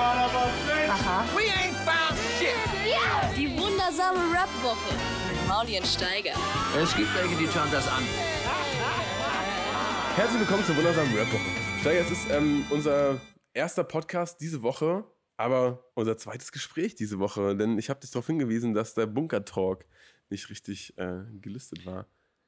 Aha. We ain't found shit. Die wundersame Rap-Woche mit Maulien Steiger. Es gibt welche, die schauen das an. Herzlich willkommen zur wundersamen Rap-Woche. Steiger, es ist ähm, unser erster Podcast diese Woche, aber unser zweites Gespräch diese Woche, denn ich habe dich darauf hingewiesen, dass der Bunker-Talk nicht richtig äh, gelistet war.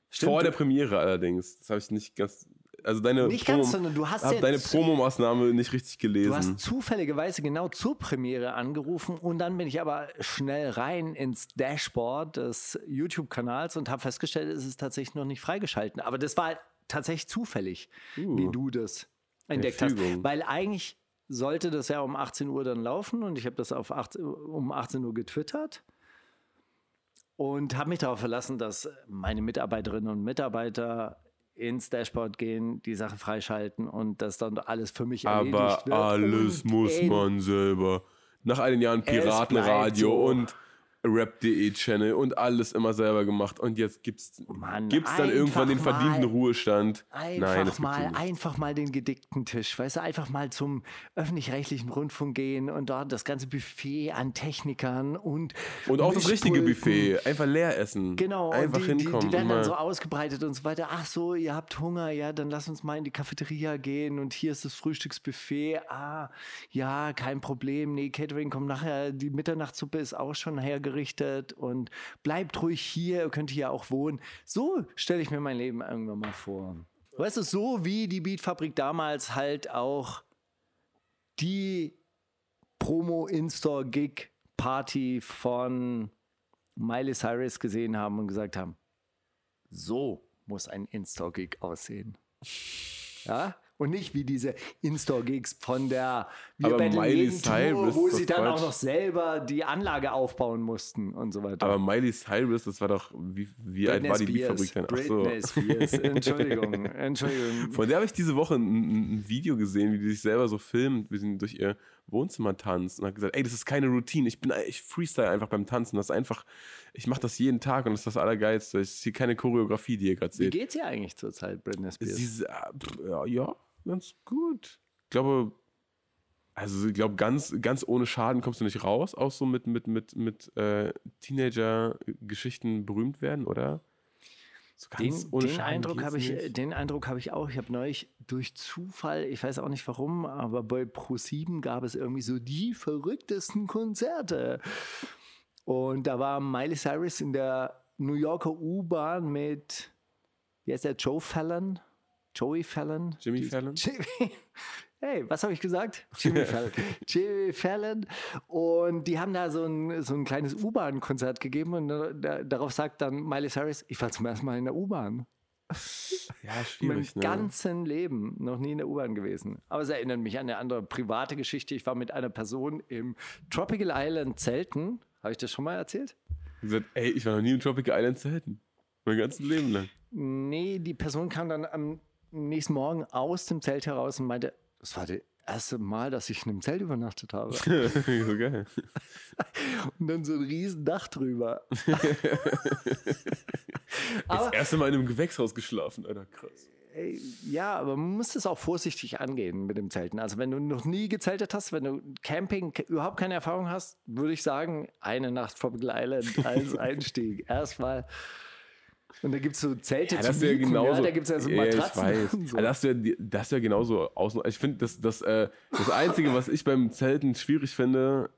Vor der Premiere allerdings. Das habe ich nicht ganz. Also deine Nicht ganz, sondern du hast jetzt- deine Promomaßnahme nicht richtig gelesen. Du hast zufälligerweise genau zur Premiere angerufen und dann bin ich aber schnell rein ins Dashboard des YouTube-Kanals und habe festgestellt, es ist tatsächlich noch nicht freigeschalten. Aber das war tatsächlich zufällig, wie du das entdeckt hast. Weil eigentlich sollte das ja um 18 Uhr dann laufen und ich habe das auf 18, um 18 Uhr getwittert und habe mich darauf verlassen, dass meine Mitarbeiterinnen und Mitarbeiter ins Dashboard gehen, die Sache freischalten und das dann alles für mich erledigt aber wird. alles Und muss man selber. Nach all den Jahren Piratenradio so. und Rap.de Channel und alles immer selber gemacht. Und jetzt gibt's, Mann, gibt's dann irgendwann den verdienten mal- Ruhestand. Einfach Nein, mal, einfach mal den gedickten Tisch, weißt du, einfach mal zum öffentlich-rechtlichen Rundfunk gehen und dort das ganze Buffet an Technikern und Und auch das richtige. Buffet. Einfach leer essen. Genau, Einfach die, die, hinkommen. die werden dann so ausgebreitet und so weiter. Ach so, ihr habt Hunger, ja, dann lass uns mal in die Cafeteria gehen und hier ist das Frühstücksbuffet. Ah, ja, kein Problem. Nee, Catering kommt nachher, die Mitternachtssuppe ist auch schon hergerichtet und bleibt ruhig hier, ihr könnt hier auch wohnen. So stelle ich mir mein Leben irgendwann mal vor. Weißt du, so wie die Beatfabrik damals halt auch die Promo-In-Store-Gig-Party von Miley Cyrus gesehen haben und gesagt haben, so muss ein In-Store-Gig aussehen. Ja? Und nicht wie diese In-Store-Gigs von der Wir Miley Cyrus wo sie dann auch Quatsch. noch selber die Anlage aufbauen mussten und so weiter. Aber Miley Cyrus, das war doch, wie, wie alt war die Beatfabrik denn? Ach so. Britney Spears, Entschuldigung, Entschuldigung. Von der habe ich diese Woche ein, ein Video gesehen, wie die sich selber so filmt, wie sie durch ihr Wohnzimmer tanzt und hat gesagt, ey, das ist keine Routine, ich bin ich freestyle einfach beim Tanzen, das ist einfach, ich mache das jeden Tag und das ist das Allergeilste. Ist hier keine Choreografie, die ihr gerade Wie seht. geht's ihr eigentlich zurzeit, Britney Spears? Sie, äh, ja, ganz gut. Ich glaube, also ich glaube, ganz, ganz ohne Schaden kommst du nicht raus, auch so mit, mit, mit, mit äh, Teenager-Geschichten berühmt werden, oder? So ganz Den, ohne den, Schaden Eindruck habe ich, nicht. den Eindruck habe ich auch. Ich habe neulich durch Zufall, ich weiß auch nicht warum, aber bei Pro7 gab es irgendwie so die verrücktesten Konzerte. Und da war Miley Cyrus in der New Yorker U-Bahn mit, wie heißt der, Joe Fallon? Joey Fallon? Jimmy Die- Fallon? Jimmy. Hey, was habe ich gesagt? Jimmy Fallon. Jimmy Fallon. Und die haben da so ein, so ein kleines U-Bahn-Konzert gegeben und da, da, darauf sagt dann Miley Cyrus, ich war zum ersten Mal in der U-Bahn. Ja, Mein schwierig, ne? ganzen Leben noch nie in der U-Bahn gewesen. Aber es erinnert mich an eine andere private Geschichte. Ich war mit einer Person im Tropical Island Zelten. Habe ich das schon mal erzählt? gesagt, ey, ich war noch nie in Tropical Island zelten. Mein ganzes Leben lang. Nee, die Person kam dann am nächsten Morgen aus dem Zelt heraus und meinte, das war das erste Mal, dass ich in einem Zelt übernachtet habe. so geil. Und dann so ein riesen Dach drüber. Das erste Mal in einem Gewächshaus geschlafen, Alter, krass. Ja, aber man muss das auch vorsichtig angehen mit dem Zelten. Also wenn du noch nie gezeltet hast, wenn du Camping überhaupt keine Erfahrung hast, würde ich sagen, eine Nacht Tropical Island als Einstieg. Erstmal. Und da gibt es so Zelte Ja, zu das ja mieten, genauso. ja, da gibt es ja so Ja, ich Matratzen. weiß. so. Also das ja, die- das ja genauso außen. Ich finde, das, das, äh, das Einzige, was ich beim Zelten schwierig finde,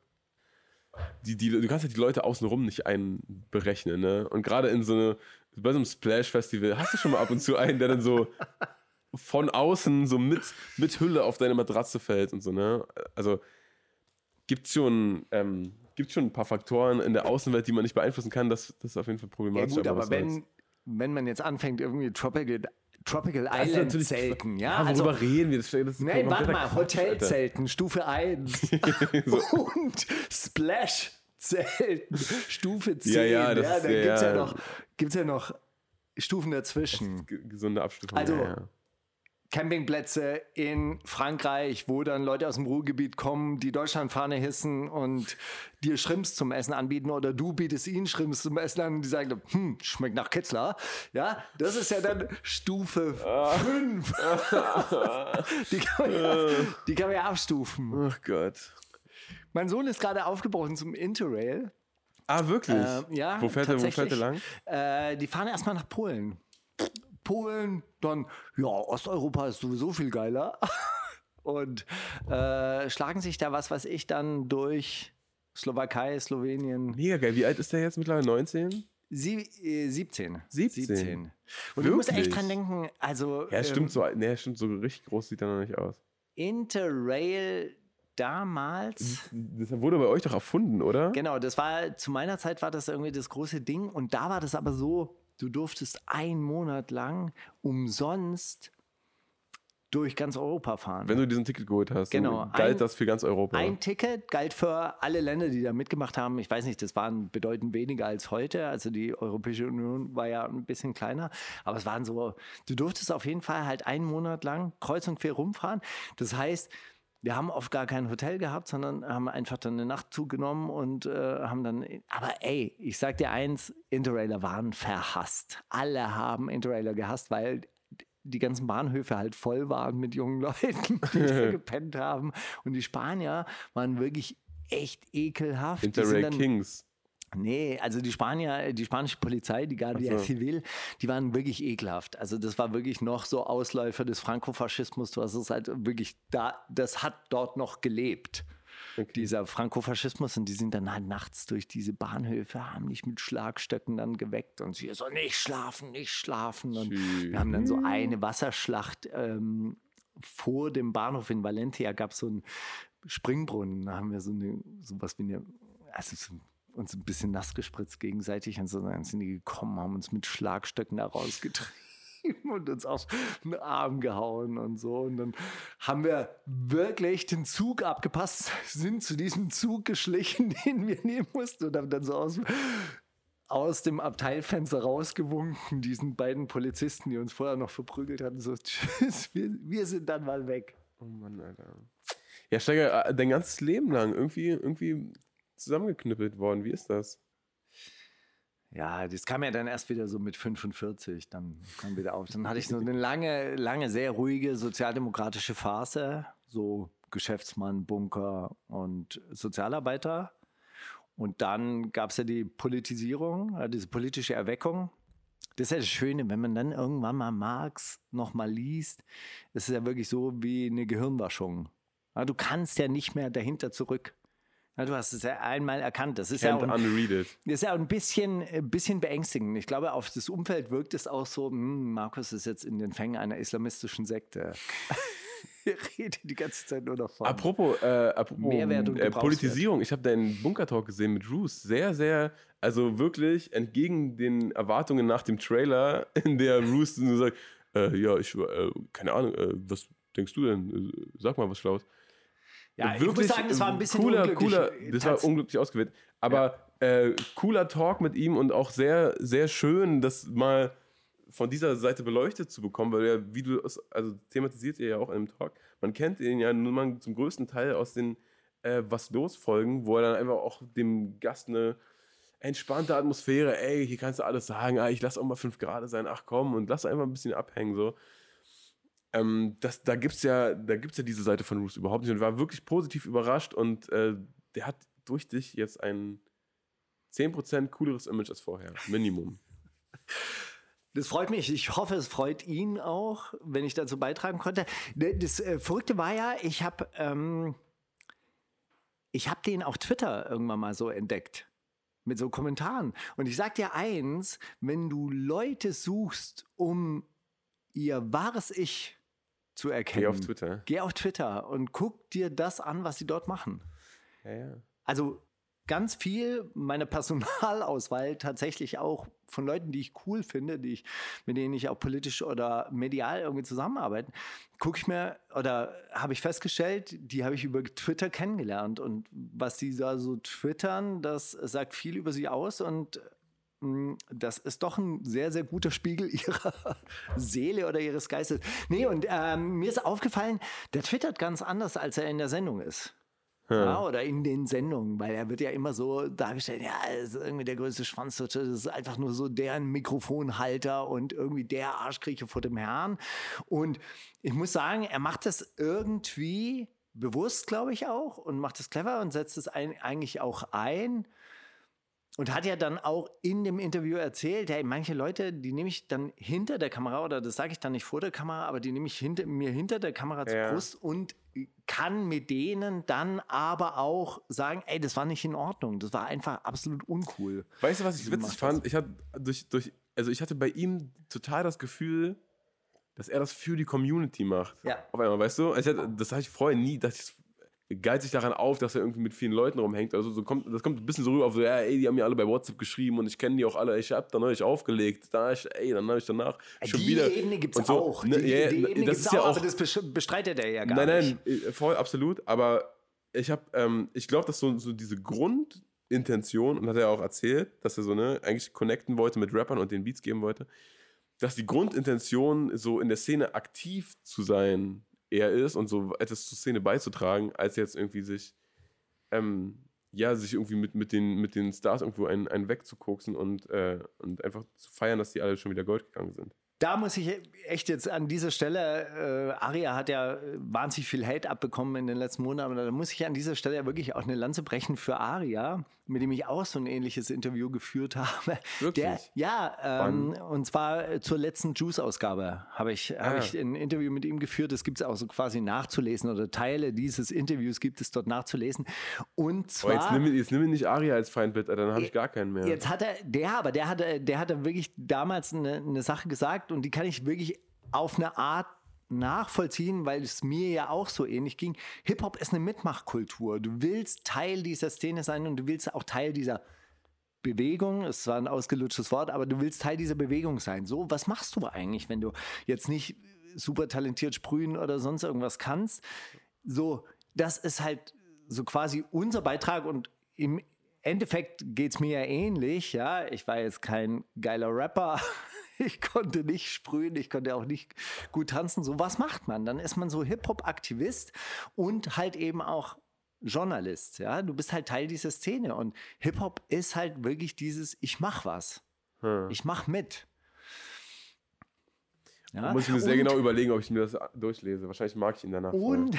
die, die, du kannst ja die Leute außenrum nicht einberechnen, ne? Und gerade in so eine, bei so einem Splash-Festival, hast du schon mal ab und zu einen, der dann so von außen so mit, mit Hülle auf deine Matratze fällt und so, ne? Also gibt schon, ähm, gibt schon ein paar Faktoren in der Außenwelt, die man nicht beeinflussen kann. Das, das ist auf jeden Fall ja problematisch. gut, aber soll's. wenn, wenn man jetzt anfängt, irgendwie Tropical, Tropical Island Zelten, ja, Ja, also worüber reden wir? Das, das Nein, warte mal. Hotelzelten, Stufe 1. Und Splash-Zelten, Stufe 10. Ja, ja, das da ist- gibt es ja, ja, ja. noch, gibt's ja noch Stufen dazwischen. Ge- Gesunde Abstufung. Also, ja, ja. Campingplätze in Frankreich, wo dann Leute aus dem Ruhrgebiet kommen, die Deutschlandfahne hissen und dir Schrimps zum Essen anbieten oder du bietest ihnen Schrimps zum Essen an und die sagen, hm, schmeckt nach Kitzler. Ja, das ist ja dann Stufe 5. die, kann man ja, die kann man ja abstufen. Ach Gott. Mein Sohn ist gerade aufgebrochen zum Interrail. Ah, wirklich? Ähm, ja, wo, fährt er, wo fährt er lang? Äh, die fahren erstmal nach Polen. Polen, dann, ja, Osteuropa ist sowieso viel geiler. Und äh, schlagen sich da was, was ich dann durch Slowakei, Slowenien, Mega geil. Wie alt ist der jetzt mittlerweile? 19? sie, äh, 17. 17. Und du musst echt Wirklich? dran denken, also Ja, ähm, stimmt so. Nee, stimmt, so richtig groß sieht er noch nicht aus. Interrail damals. Das wurde bei euch doch erfunden, oder? Genau, das war zu meiner Zeit war das irgendwie das große Ding und da war das aber so, du durftest einen Monat lang umsonst durch ganz Europa fahren. Wenn du diesen Ticket geholt hast, Genau, galt ein- das für ganz Europa. Ein Ticket galt für alle Länder, die da mitgemacht haben. Ich weiß nicht, das waren bedeutend weniger als heute. Also die Europäische Union war ja ein bisschen kleiner. Aber es waren so, du durftest auf jeden Fall halt einen Monat lang kreuz und quer rumfahren. Das heißt, wir haben oft gar kein Hotel gehabt, sondern haben einfach dann eine Nacht zugenommen und äh, haben dann. Aber ey, ich sag dir eins: Interrailer waren verhasst. Alle haben Interrailer gehasst, weil die ganzen Bahnhöfe halt voll waren mit jungen Leuten, die da gepennt haben. Und die Spanier waren wirklich echt ekelhaft. Interrail Kings. Nee, also die Spanier, die spanische Polizei, die Guardia Ach so. Civil, die waren wirklich ekelhaft. Also das war wirklich noch so Ausläufer des Frankofaschismus. Du hast es halt wirklich da, das hat dort noch gelebt. Dieser Frankofaschismus und die sind dann halt nachts durch diese Bahnhöfe, haben dich mit Schlagstöcken dann geweckt und sie so nicht schlafen, nicht schlafen. Und Tschüss. wir haben dann so eine Wasserschlacht ähm, vor dem Bahnhof in Valencia gab es so einen Springbrunnen. Da haben wir so eine, sowas wie eine, also so, uns ein bisschen nass gespritzt gegenseitig und so. Dann sind die gekommen, haben uns mit Schlagstöcken da rausgetrieben und uns auf den Arm gehauen und so. Und dann haben wir wirklich den Zug abgepasst, sind zu diesem Zug geschlichen, den wir nehmen mussten und haben dann so aus, aus dem Abteilfenster rausgewunken, diesen beiden Polizisten, die uns vorher noch verprügelt hatten, so, tschüss, wir, wir sind dann mal weg. Oh Mann, Alter. Ja, Steiger, äh, dein ganzes Leben lang irgendwie, irgendwie zusammengeknüppelt worden. Wie ist das? Ja, das kam ja dann erst wieder so mit 45, dann kam wieder auf. Dann hatte ich so eine lange, lange, sehr ruhige sozialdemokratische Phase, so Geschäftsmann, Bunker und Sozialarbeiter. Und dann gab es ja die Politisierung, äh, diese politische Erweckung. Das ist ja das Schöne, wenn man dann irgendwann mal Marx nochmal liest, ist es ja wirklich so wie eine Gehirnwaschung. Du kannst ja nicht mehr dahinter zurück. Ja, du hast es ja einmal erkannt. Das ist ja auch- das ist ja ein bisschen, ein bisschen beängstigend. Ich glaube, auf das Umfeld wirkt es auch so, hm, Markus ist jetzt in den Fängen einer islamistischen Sekte. Redet die ganze Zeit nur noch von. Apropos, äh, apropos Mehrwert und äh, Gebrauchswert. Politisierung, ich habe deinen Bunker-Talk gesehen mit Roos. Sehr, sehr, also wirklich entgegen den Erwartungen nach dem Trailer, in der Roos nur sagt, äh, ja, ich, äh, keine Ahnung, äh, was denkst du denn? Äh, Sag mal was Schlaues. Ja, ich muss sagen, das war ein bisschen cooler, unglücklich. cooler, das war unglücklich ausgewählt. Aber äh, cooler Talk mit ihm und auch sehr, sehr schön, das mal von dieser Seite beleuchtet zu bekommen, weil er, wie du es, also thematisiert ihr ja auch in dem Talk, man kennt ihn ja nur mal zum größten Teil aus den äh, Was los Folgen, wo er dann einfach auch dem Gast eine entspannte Atmosphäre, ey, hier kannst du alles sagen, ah, ich lass auch mal fünf Grad sein, ach komm, und lass einfach ein bisschen abhängen, so. Ähm, das, da gibt es ja, da gibt's ja diese Seite von Roos überhaupt nicht und war wirklich positiv überrascht und äh, der hat durch dich jetzt ein 10% cooleres Image als vorher. Minimum. Das freut mich. Ich hoffe, es freut ihn auch, wenn ich dazu beitragen konnte. Ne, Das äh, Verrückte war ja, ich habe ähm, habe den auf Twitter irgendwann mal so entdeckt. Mit so Kommentaren. Und ich sag dir eins, wenn du Leute suchst, um ihr wahres Ich zu erkennen. Geh auf Twitter. Geh auf Twitter und guck dir das an, was sie dort machen. Ja, ja. Also ganz viel meine Personalauswahl tatsächlich auch von Leuten, die ich cool finde, die ich, mit denen ich auch politisch oder medial irgendwie zusammenarbeite, gucke ich mir oder habe ich festgestellt, die habe ich über Twitter kennengelernt und was sie da so twittern, das sagt viel über sie aus und das ist doch ein sehr, sehr guter Spiegel ihrer Seele oder ihres Geistes. Nee, und ähm, mir ist aufgefallen, der twittert ganz anders, als er in der Sendung ist. Ja, oder in den Sendungen, weil er wird ja immer so dargestellt, ja, ist irgendwie der größte Schwanzlutscher, das ist einfach nur so deren Mikrofonhalter und irgendwie der Arschkriecher vor dem Herrn. Und ich muss sagen, er macht das irgendwie bewusst, glaube ich, auch und macht es clever und setzt es ein, eigentlich auch ein. Und hat ja dann auch in dem Interview erzählt, hey, manche Leute, die nehme ich dann hinter der Kamera, oder das sage ich dann nicht vor der Kamera, aber die nehme ich hinter, mir hinter der Kamera zur Ja. Brust und kann mit denen dann aber auch sagen, ey, das war nicht in Ordnung, das war einfach absolut uncool. Weißt du, was ich witzig fand? Ich hatte durch, durch, also ich hatte bei ihm total das Gefühl, dass er das für die Community macht. Ja. Auf einmal, weißt du? Also hatte, das hatte ich vorher nie, dass ich geilt sich daran auf, dass er irgendwie mit vielen Leuten rumhängt. Also so kommt, das kommt ein bisschen so rüber auf so, ja, ey, die haben mir alle bei WhatsApp geschrieben und ich kenne die auch alle. Ich hab dann neulich aufgelegt. Da ich, ey, dann habe ich danach schon die wieder. Ebene gibt und es so, auch. ne, die, ja, die ja, Ebene das gibt's ist ja auch, aber das bestreitet er ja gar Nein, nicht. nein, äh, voll, absolut. Aber ich habe, ähm, ich glaube, dass so, so diese Grundintention, und hat er auch erzählt, dass er so, ne, eigentlich connecten wollte mit Rappern und den Beats geben wollte, dass die Grundintention, so in der Szene aktiv zu sein, eher ist und so etwas zur Szene beizutragen, als jetzt irgendwie sich, ähm, ja, sich irgendwie mit, mit, den, mit den Stars irgendwo einen, einen wegzukoksen und, äh, und einfach zu feiern, dass die alle schon wieder Gold gegangen sind. Da muss ich echt jetzt an dieser Stelle, äh, Aria hat ja wahnsinnig viel Hate abbekommen in den letzten Monaten, aber da muss ich an dieser Stelle wirklich auch eine Lanze brechen für Aria, mit dem ich auch so ein ähnliches Interview geführt habe. Wirklich? Der, ja, ähm, und zwar äh, zur letzten Juice-Ausgabe habe ich, hab Ah. ich ein Interview mit ihm geführt. Das gibt es auch so quasi nachzulesen oder Teile dieses Interviews gibt es dort nachzulesen. Und zwar. jetzt nimm, jetzt nimm nicht Aria als Feindbild, dann habe ich gar keinen mehr. Jetzt hat er, der aber, der hatte, der hatte wirklich damals eine, eine Sache gesagt und die kann ich wirklich auf eine Art nachvollziehen, weil es mir ja auch so ähnlich ging. Hip-Hop ist eine Mitmachkultur. Du willst Teil dieser Szene sein und du willst auch Teil dieser Bewegung, es war ein ausgelutschtes Wort, aber du willst Teil dieser Bewegung sein. So, was machst du eigentlich, wenn du jetzt nicht super talentiert sprühen oder sonst irgendwas kannst? So, das ist halt so quasi unser Beitrag und im Endeffekt geht es mir ja ähnlich, ja. Ich war jetzt kein geiler Rapper. Ich konnte nicht sprühen, ich konnte auch nicht gut tanzen. So, was macht man? Dann ist man so Hip-Hop-Aktivist und halt eben auch Journalist, ja. Du bist halt Teil dieser Szene und Hip-Hop ist halt wirklich dieses, ich mach was. Hm. Ich mach mit. Ja? Muss ich mir sehr Und- genau überlegen, ob ich mir das durchlese. Wahrscheinlich mag ich ihn danach. Und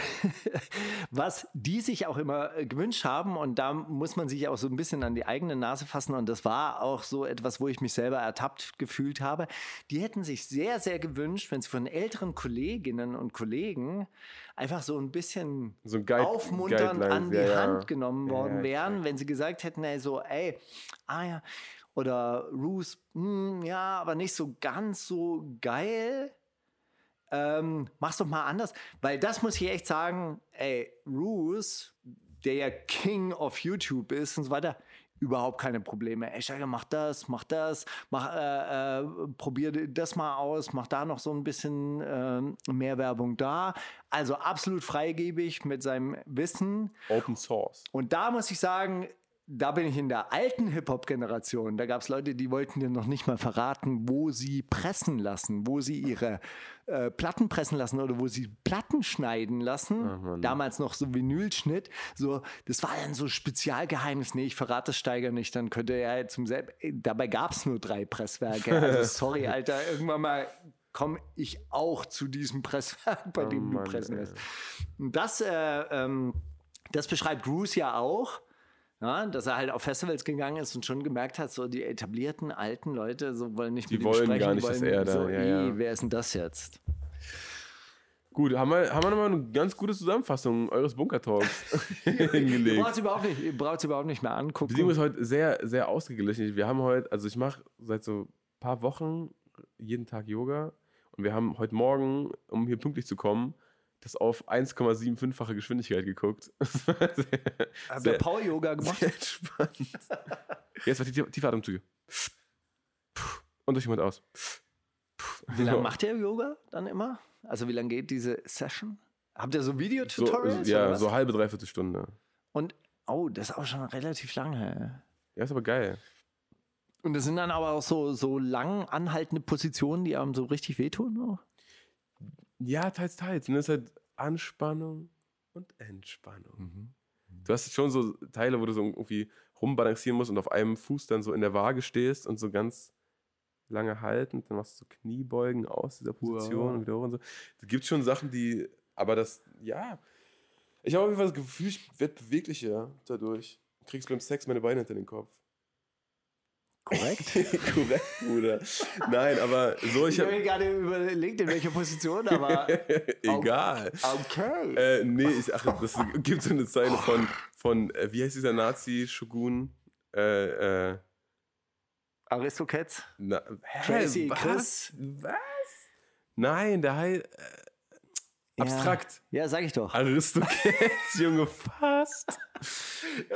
was die sich auch immer äh, gewünscht haben, und da muss man sich auch so ein bisschen an die eigene Nase fassen, und das war auch so etwas, wo ich mich selber ertappt gefühlt habe, die hätten sich sehr, sehr gewünscht, wenn sie von älteren Kolleginnen und Kollegen einfach so ein bisschen So ein Guide- aufmunternd Guidelines, an die ja, ja. Hand genommen worden ja, wären, wenn sie gesagt hätten, ey, so, ey, ah ja, oder Roos, hm, ja, aber nicht so ganz so geil ähm, mach's doch mal anders. Weil das muss ich echt sagen, ey, Roos, der ja King of YouTube ist und so weiter, überhaupt keine Probleme. Ey, Steiger, mach das, mach das, mach, äh, äh, probier das mal aus, mach da noch so ein bisschen ähm, mehr Werbung da. Also absolut freigebig mit seinem Wissen. Open Source. Und da muss ich sagen, da bin ich in der alten Hip-Hop-Generation. Da gab es Leute, die wollten dir noch nicht mal verraten, wo sie pressen lassen, wo sie ihre äh, Platten pressen lassen oder wo sie Platten schneiden lassen. Damals noch so Vinylschnitt. So, das war dann so Spezialgeheimnis. Nee, ich verrate das Steiger nicht, dann könnte er zum selben. Dabei gab es nur drei Presswerke. Also sorry, Alter, irgendwann mal komme ich auch zu diesem Presswerk, bei dem du Mann, pressen lässt. Das, äh, ähm, das beschreibt Bruce ja auch. Ja, dass er halt auf Festivals gegangen ist und schon gemerkt hat, so die etablierten alten Leute so wollen nicht Die mit ihm wollen sprechen, gar nicht, dass er da- so, ja, "Ih, ja." wer ist denn das jetzt? Gut, haben wir, haben wir nochmal eine ganz gute Zusammenfassung eures Bunker-Talks Ihr hingelegt. braucht es überhaupt nicht, ihr überhaupt nicht mehr angucken. Die Beziehung ist heute sehr, sehr ausgeglichen. Wir haben heute, also ich mache seit so ein paar Wochen jeden Tag Yoga und wir haben heute Morgen, um hier pünktlich zu kommen, das auf 1,75-fache Geschwindigkeit geguckt. Sehr, ihr Power-Yoga gemacht? sehr entspannt. Jetzt war die tie- tiefe Atemzüge. Und durch den Mund aus. Wie lange macht ihr Yoga dann immer? Also wie lange geht diese Session? Habt ihr so so, Videotutorials? Ja, oder was? so halbe, dreiviertel Stunde. Und, oh, das ist auch schon relativ lange. Ja, ist aber geil. Und das sind dann aber auch so, so lang anhaltende Positionen, die einem so richtig wehtun? Ja, teils, teils. Und das ist halt Anspannung und Entspannung. Du hast schon so Teile, wo du so irgendwie rumbalancieren musst und auf einem Fuß dann so in der Waage stehst und so ganz lange halten. Dann machst du so Kniebeugen aus dieser Position Wow. und wieder hoch und so. Es gibt schon Sachen, die, aber das, ja. Ich habe auf jeden Fall das Gefühl, ich werde beweglicher dadurch. Kriegst beim Sex meine Beine hinter den Kopf. Korrekt. Korrekt, Bruder. Nein, aber so, ich Ich habe habe. mir gerade überlegt, in welcher Position, aber Egal. okay. Äh, nee, ich, ach, das gibt so eine Zeile von, von äh, wie heißt dieser Nazi-Shogun? Äh, äh, Aristocats. na, hä, Crazy was? Chris. Was? Nein, der heißt äh, abstrakt. Ja, ja, sag ich doch. Aristocats, Junge, fast.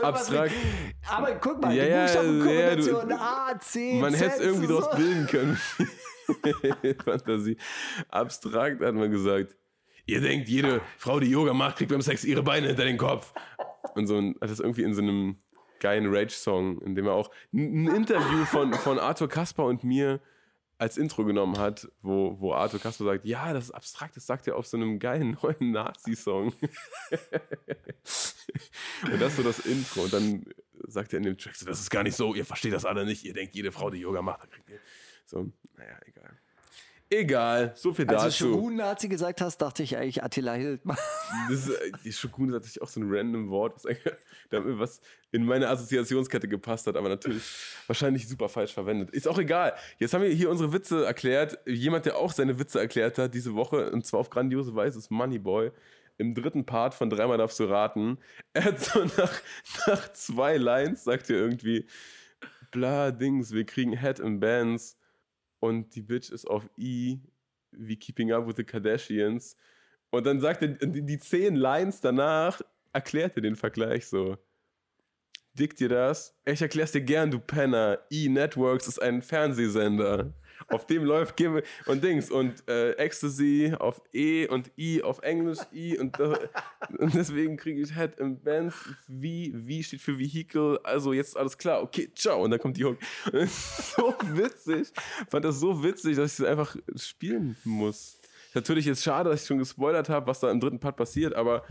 abstrakt. Aber guck mal, Ja, die Buchstabenkombination ja, du- A, C, Man hätte es irgendwie so. draus bilden können. Fantasie. Abstrakt hat man gesagt. Ihr denkt, jede Frau, die Yoga macht, kriegt beim Sex ihre Beine hinter den Kopf. Und so ein, hat das irgendwie in so einem geilen Rage-Song, in dem er auch ein ein Interview von, von Arthur Kasper und mir als Intro genommen hat, wo, wo Arthur Kasper sagt, ja, das ist abstrakt, das sagt er auf so einem geilen neuen Nazi-Song. und das ist so das Intro. Und dann sagt er in dem Track so, das ist gar nicht so, ihr versteht das alle nicht, ihr denkt, jede Frau, die Yoga macht, dann kriegt ihr. So, naja, egal. Egal, so viel Als du dazu. Shogun-Nazi gesagt hast, dachte ich eigentlich Attila Hildmann. Das ist, äh, die Shogun ist natürlich auch so ein random Wort, was, damit was in meine Assoziationskette gepasst hat, aber natürlich wahrscheinlich super falsch verwendet. Ist auch egal. Jetzt haben wir hier unsere Witze erklärt. Jemand, der auch seine Witze erklärt hat diese Woche, und zwar auf grandiose Weise, ist Moneyboy. Im dritten Part von Dreimal darfst du raten. Er hat so nach, nach zwei Lines, sagt er irgendwie, bla, Dings, wir kriegen Head in Bands und die Bitch ist auf I wie Keeping Up with the Kardashians. Und dann sagt er, die, die zehn Lines danach erklärt er den Vergleich so. Dick dir das? Ich erklär's dir gern, du Penner. E-Networks ist ein Fernsehsender. Auf dem läuft Gimme und Dings und äh, Ecstasy auf E und I auf Englisch I und, da, und deswegen kriege ich Head in Bands. Wie, wie steht für Vehicle. Also jetzt alles klar. Okay, ciao. Und dann kommt die Hook. Das so witzig. Fand das so witzig, dass ich es einfach spielen muss. Natürlich ist schade, dass ich schon gespoilert habe, was da im dritten Part passiert, aber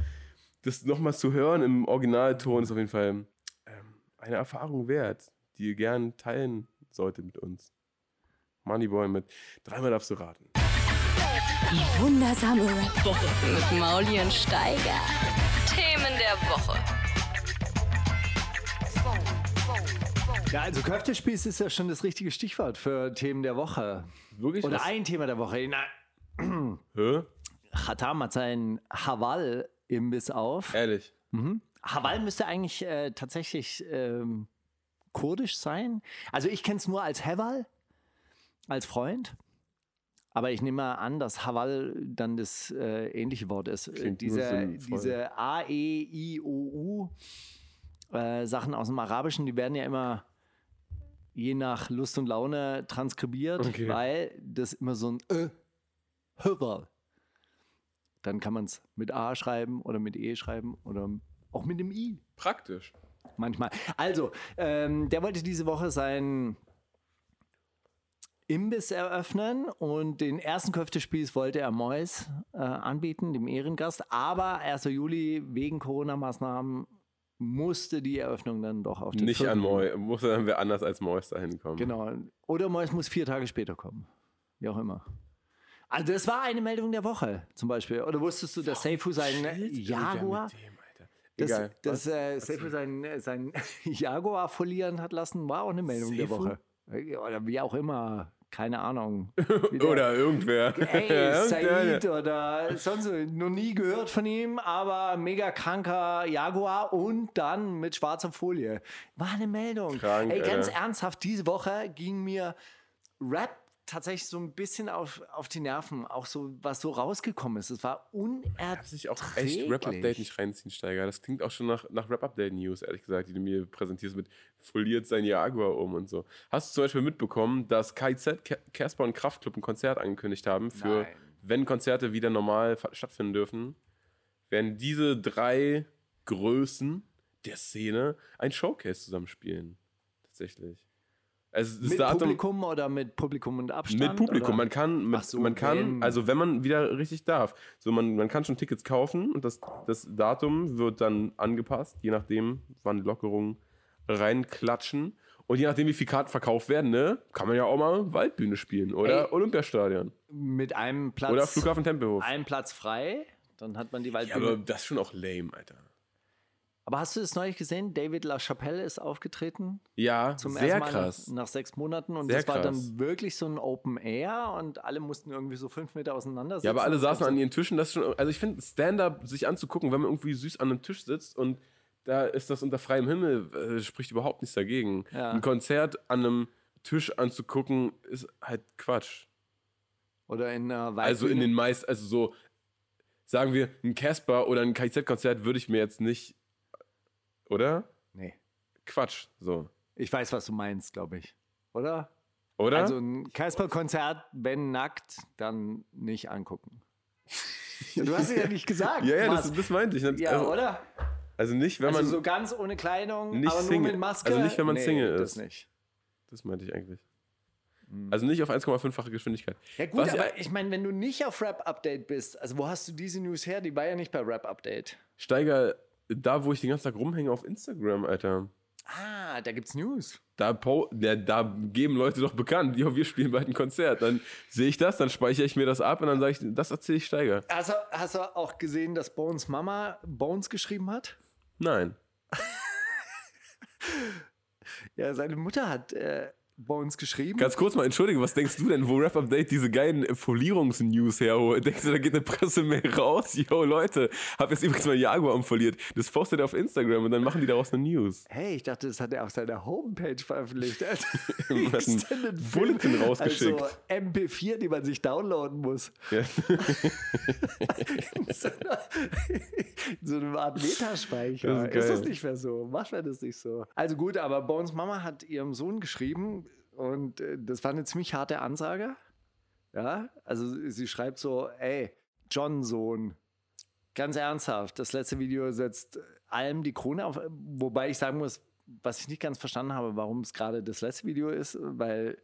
das nochmal zu hören im Originalton ist auf jeden Fall ähm, eine Erfahrung wert, die ihr gern teilen solltet mit uns. Moneyboy mit dreimal darfst du raten. Die wundersame Rap-Woche mit Mauli und Steiger. Themen der Woche. Ja, also Köftespieß ist ja schon das richtige Stichwort für Themen der Woche. Wirklich? Oder Was? ein Thema der Woche. Na, Hä? Khatam hat seinen Haval-Imbiss auf. Ehrlich. Haval müsste eigentlich äh, tatsächlich ähm, kurdisch sein. Also ich kenne es nur als Heval, als Freund. Aber ich nehme mal an, dass Haval dann das äh, ähnliche Wort ist. Äh, Klingt Diese, diese A, E, I, O, U äh, Sachen aus dem Arabischen, die werden ja immer je nach Lust und Laune transkribiert, Okay. weil das immer so ein Ö, Haval. Dann kann man es mit A schreiben oder mit E schreiben oder auch mit dem I Praktisch. manchmal. Also, ähm, der wollte diese Woche seinen Imbiss eröffnen und den ersten Köftespieß wollte er Mois äh, anbieten, dem Ehrengast. Aber 1. Juli wegen Corona-Maßnahmen musste die Eröffnung dann doch auf den Nicht vierten- an Moy. Muss dann wer anders als Mois da hinkommen. Genau. Oder Mois muss vier Tage später kommen. Wie auch immer. Also das war eine Meldung der Woche zum Beispiel. Oder wusstest du, dass Seifu seinen Jaguar... Mit dem, Alter. Das, Egal. das Was? äh, Seifu sein, sein Jaguar folieren hat lassen, war auch eine Meldung der Seifu? Woche. Äh, Oder wie auch immer, keine Ahnung. Oder irgendwer. Ey. Said oder sonst so, noch nie gehört von ihm, aber mega kranker Jaguar und dann mit schwarzer Folie. War eine Meldung. Krank, Ey, ganz Alter. ernsthaft, diese Woche ging mir Rap tatsächlich so ein bisschen auf, auf die Nerven, auch so, was so rausgekommen ist. Es war unerträglich. Ich auch echt Rap-Update nicht reinziehen, Steiger. Das klingt auch schon nach, nach Rap-Update-News, ehrlich gesagt, die du mir präsentierst mit foliert sein Jaguar um und so. Hast du zum Beispiel mitbekommen, dass Ke- Casper und Kraftklub ein Konzert angekündigt haben für, Nein. wenn Konzerte wieder normal stattfinden dürfen, werden diese drei Größen der Szene ein Showcase zusammenspielen. Tatsächlich. Also Mit Datum, Publikum oder mit Publikum und Abstand? mit Publikum. Oder? Man kann, mit, so, man kann, wenn. also wenn man wieder richtig darf. So, man, man kann schon Tickets kaufen und das, das Datum wird dann angepasst, je nachdem, wann Lockerungen reinklatschen. Und je nachdem, wie viel Karten verkauft werden, ne, kann man ja auch mal Waldbühne spielen oder Ey. Olympiastadion Mit einem Platz. oder Flughafen Tempelhof. Ein Platz frei. Dann hat man die Ja, Waldbühne. aber das ist schon auch lame, Alter. Aber hast du das neulich gesehen? David LaChapelle ist aufgetreten. Ja, Zum sehr ersten Mal krass. Nach, nach sechs Monaten. Und Sehr das war krass. dann wirklich so ein Open Air und alle mussten irgendwie so fünf Meter auseinander sitzen. Ja, aber alle saßen an ihren Tischen. Das ist schon, also ich finde, Stand-up sich anzugucken, wenn man irgendwie süß an einem Tisch sitzt und da ist das unter freiem Himmel, äh, spricht überhaupt nichts dagegen. Ja. Ein Konzert an einem Tisch anzugucken, ist halt Quatsch. Oder in einer Also in den meisten, also so, sagen wir, ein Casper oder ein KZ-Konzert würde ich mir jetzt nicht, oder? Nee. Quatsch, so. Ich weiß, was du meinst, glaube ich. Oder? Oder? Also ein Casper-Konzert, wenn nackt, dann nicht angucken. Du hast es ja nicht gesagt. ja, ja, das, das meinte ich. ja, also, oder? also nicht, wenn Also man, so ganz ohne Kleidung, Nicht aber nur Single. mit Maske. Also nicht, wenn man nee, Single das ist. nicht. das meinte ich eigentlich. Hm. Also nicht auf 1,5-fache Geschwindigkeit. Ja gut, Was- aber ich meine, wenn du nicht auf Rap-Update bist, also wo hast du diese News her? Die war ja nicht bei Rap-Update. Steiger, da wo ich den ganzen Tag rumhänge auf Instagram, Alter. Ah, da gibt's News. Da, ja, da geben Leute doch bekannt, jo, wir spielen bald ein Konzert. Dann sehe ich das, dann speichere ich mir das ab und dann sage ich, das erzähle ich Steiger. Also, hast du auch gesehen, dass Bones Mama Bones geschrieben hat? Nein. Ja, seine Mutter hat äh, Bones geschrieben. Ganz kurz mal, entschuldige, was denkst du denn, wo Rap Update diese geilen Folierungsnews herholt? Denkst du, da geht eine Pressemail raus? Yo, Leute, hab jetzt übrigens mal Jaguar umfoliert. Das postet er auf Instagram und dann machen die daraus eine News. Hey, ich dachte, das hat er auf seiner Homepage veröffentlicht. Er hat einen Bulletin rausgeschickt. Also MP4, die man sich downloaden muss. Ja. In so, einer, in so einer Art Metaspeicher. Das ist ist, das nicht mehr so? Macht man das nicht so? Also gut, aber Bones Mama hat ihrem Sohn geschrieben und äh, das war eine ziemlich harte Ansage. Ja, also sie schreibt so, ey, John Sohn, ganz ernsthaft, das letzte Video setzt allem die Krone auf, wobei ich sagen muss, was ich nicht ganz verstanden habe, warum es gerade das letzte Video ist, weil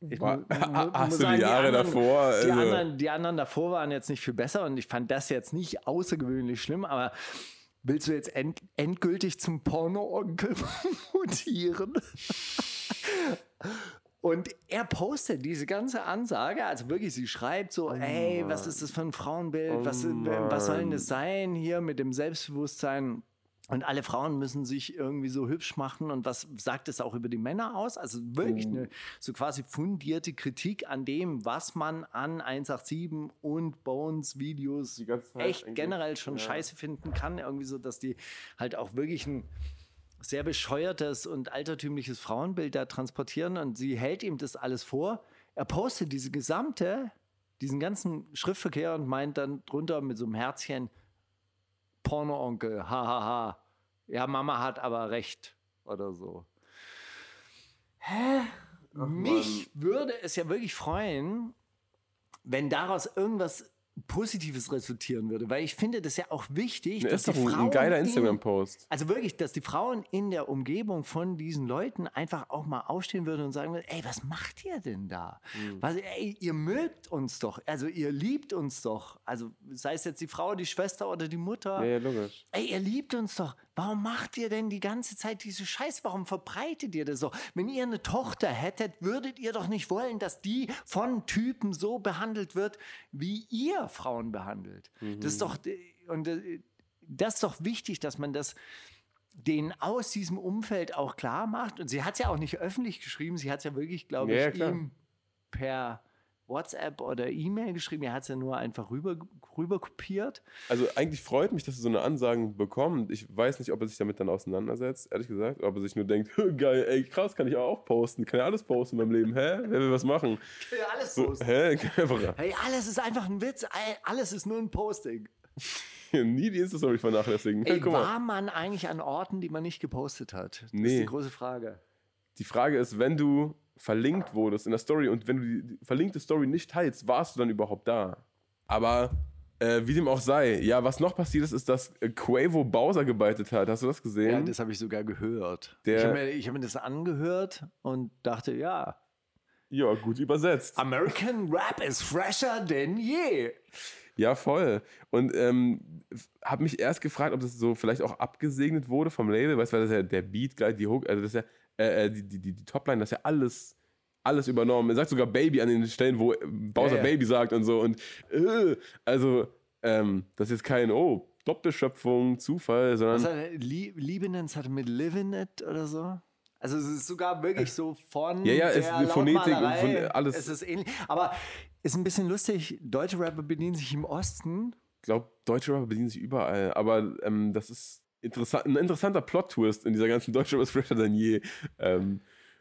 ich War- mu- Hast muss du sagen, die Jahre anderen- davor? Die, also- anderen, die anderen davor waren jetzt nicht viel besser und ich fand das jetzt nicht außergewöhnlich schlimm, aber willst du jetzt end, endgültig zum Porno-Onkel mutieren? Und er postet diese ganze Ansage, also wirklich, sie schreibt so, ey, was ist das für ein Frauenbild, Oh was, was soll denn das sein hier mit dem Selbstbewusstsein? Und alle Frauen müssen sich irgendwie so hübsch machen. Und was sagt es auch über die Männer aus? Also wirklich Oh. eine so quasi fundierte Kritik an dem, was man an 187 und Bones Videos echt generell schon ja. scheiße finden kann. Irgendwie so, dass die halt auch wirklich ein sehr bescheuertes und altertümliches Frauenbild da transportieren. Und sie hält ihm das alles vor. Er postet diese gesamte, diesen ganzen Schriftverkehr und meint dann drunter mit so einem Herzchen, Porno-Onkel, hahaha. Ja, Mama hat aber recht oder so. Hä? Mich würde es ja wirklich freuen, wenn daraus irgendwas Positives resultieren würde, weil ich finde das ja auch wichtig, Das dass ist doch die ein, Frauen ein geiler in- Instagram-Post. also wirklich, dass die Frauen in der Umgebung von diesen Leuten einfach auch mal aufstehen würden und sagen würden, ey, was macht ihr denn da? Mhm. Was, ey, ihr mögt uns doch, also ihr liebt uns doch. Also sei es jetzt die Frau, die Schwester oder die Mutter. Ja, ja, logisch. Ey, ihr liebt uns doch. Warum macht ihr denn die ganze Zeit diese Scheiße? Warum verbreitet ihr das so? Wenn ihr eine Tochter hättet, würdet ihr doch nicht wollen, dass die von Typen so behandelt wird, wie ihr Frauen behandelt. Das ist doch und äh, das ist doch wichtig, dass man das denen aus diesem Umfeld auch klar macht. Und sie hat es ja auch nicht öffentlich geschrieben, sie hat es ja wirklich, glaube ja, ich, klar. ihm per WhatsApp oder E-Mail geschrieben. Er hat es ja nur einfach rüber, rüber kopiert. Also eigentlich freut mich, dass er so eine Ansagen bekommt. Ich weiß nicht, ob er sich damit dann auseinandersetzt, ehrlich gesagt. Ob er sich nur denkt, geil, ey, krass, kann ich auch posten. Kann ja alles posten in meinem Leben. Hä? Wer will was machen? Ja, alles So, hä? Hey, alles ist einfach ein Witz. Alles ist nur ein Posting. nie die Insta-Story vernachlässigen. Ey, mal. war man eigentlich an Orten, die man nicht gepostet hat? Das ist Nee. die große Frage. Die Frage ist, wenn du verlinkt wurdest in der Story und wenn du die verlinkte Story nicht teilst, warst du dann überhaupt da? Aber äh, wie dem auch sei, ja, was noch passiert ist, ist, dass äh, Quavo Bowser gebeitet hat. Hast du das gesehen? Ja, das habe ich sogar gehört. Der- ich habe mir, hab mir das angehört und dachte, ja, ja, gut übersetzt. American Rap is fresher denn je. Ja, voll. Und ähm, habe mich erst gefragt, ob das so vielleicht auch abgesegnet wurde vom Label, weißt du, weil das ja der Beat, gleich die Hook, also das ist ja äh, äh, die, die, die, die Topline, das ist ja alles, alles übernommen. Er sagt sogar Baby an den Stellen, wo Bowser Ja, ja. Baby sagt und so. Und äh, also Ähm, das ist kein, oh, Doppelschöpfung, Zufall, sondern. Was hat, Liebenden hat mit Living It oder so? Also es ist sogar wirklich so von Ja, ja, es ist Phonetik und von- alles. Es ist ähnlich. Aber ist ein bisschen lustig, deutsche Rapper bedienen sich im Osten. Ich glaube, deutsche Rapper bedienen sich überall, aber ähm, das ist interessant, ein interessanter Plot-Twist in dieser ganzen Deutsche was fresher denn je ähm,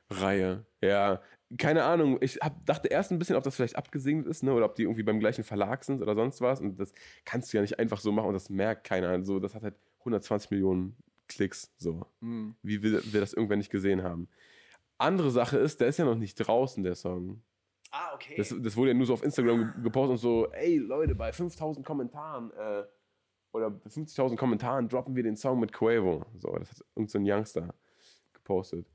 Reihe. Ja, keine Ahnung. Ich hab, dachte erst ein bisschen, ob das vielleicht abgesegnet ist, ne? oder ob die irgendwie beim gleichen Verlag sind oder sonst was. Und das kannst du ja nicht einfach so machen und das merkt keiner. Also, das hat halt 120 Millionen Klicks. So. Wie wir, wir das irgendwann nicht gesehen haben. Andere Sache ist, der ist ja noch nicht draußen, der Song. Ah, okay. Das, das wurde ja nur so auf Instagram ge- gepostet und so, ey Leute, bei 5000 Kommentaren äh, oder bei 50.000 Kommentaren droppen wir den Song mit Quavo. So, das hat irgendein so Youngster gepostet.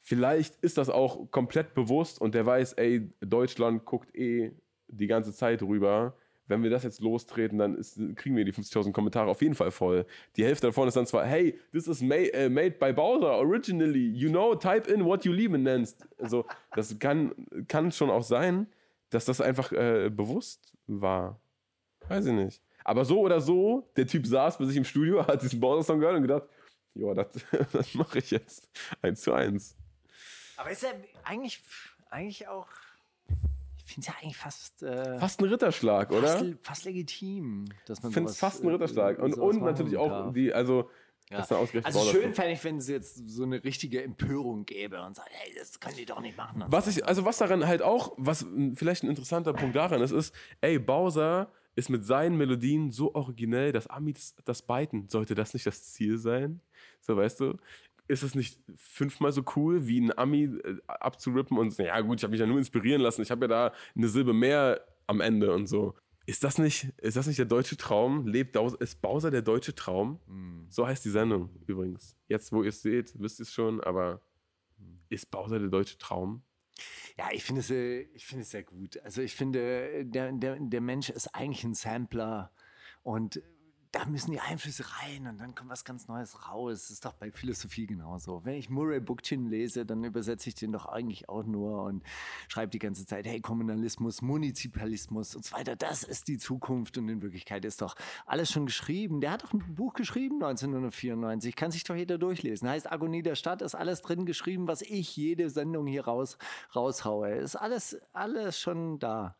Vielleicht ist das auch komplett bewusst und der weiß, ey, Deutschland guckt eh die ganze Zeit rüber. Wenn wir das jetzt lostreten, dann ist, kriegen wir die 50.000 Kommentare auf jeden Fall voll. Die Hälfte davon ist dann zwar, hey, this is made, äh, made by Bowser originally. You know, type in what you lieben nennst. Also, das kann, kann schon auch sein, dass das einfach äh, bewusst war. Weiß ich nicht. Aber so oder so, der Typ saß bei sich im Studio, hat diesen Bowser-Song gehört und gedacht, ja, das, das mache ich jetzt. Eins zu eins. Aber ist ja eigentlich, eigentlich auch, ich finde es ja eigentlich fast, äh, Fast ein Ritterschlag, oder? fast, fast legitim, dass man Ich finde es fast ein äh, Ritterschlag. Und, und natürlich auch darf. die, also, Ja. Also schön fände ich, wenn es jetzt so eine richtige Empörung gäbe und sagt, hey, das können die doch nicht machen. Was ich, also was daran halt auch, was m, vielleicht ein interessanter Punkt daran ist, ist, ey, Bowser ist mit seinen Melodien so originell, dass Amis das beiten. Sollte das nicht das Ziel sein? So, weißt du? Ist es nicht fünfmal so cool, wie ein Ami äh, abzurippen und ja gut, ich habe mich ja nur inspirieren lassen, ich habe ja da eine Silbe mehr am Ende und so. Ist das nicht, ist das nicht der deutsche Traum? Lebt ist Bowser der deutsche Traum? So heißt die Sendung übrigens. Jetzt, wo ihr es seht, wisst ihr es schon, aber ist Bowser der deutsche Traum? Ja, ich finde es, äh, ich finde es sehr gut. Also ich finde, der, der, der Mensch ist eigentlich ein Sampler und da müssen die Einflüsse rein und dann kommt was ganz Neues raus. Das ist doch bei Philosophie genauso. Wenn ich Murray Bookchin lese, dann übersetze ich den doch eigentlich auch nur und schreibe die ganze Zeit, hey, Kommunalismus, Munizipalismus und so weiter, das ist die Zukunft und in Wirklichkeit ist doch alles schon geschrieben. Der hat doch ein Buch geschrieben 1994, kann sich doch jeder durchlesen. Heißt Agonie der Stadt, ist alles drin geschrieben, was ich jede Sendung hier raus, raushaue. Ist alles, alles schon da.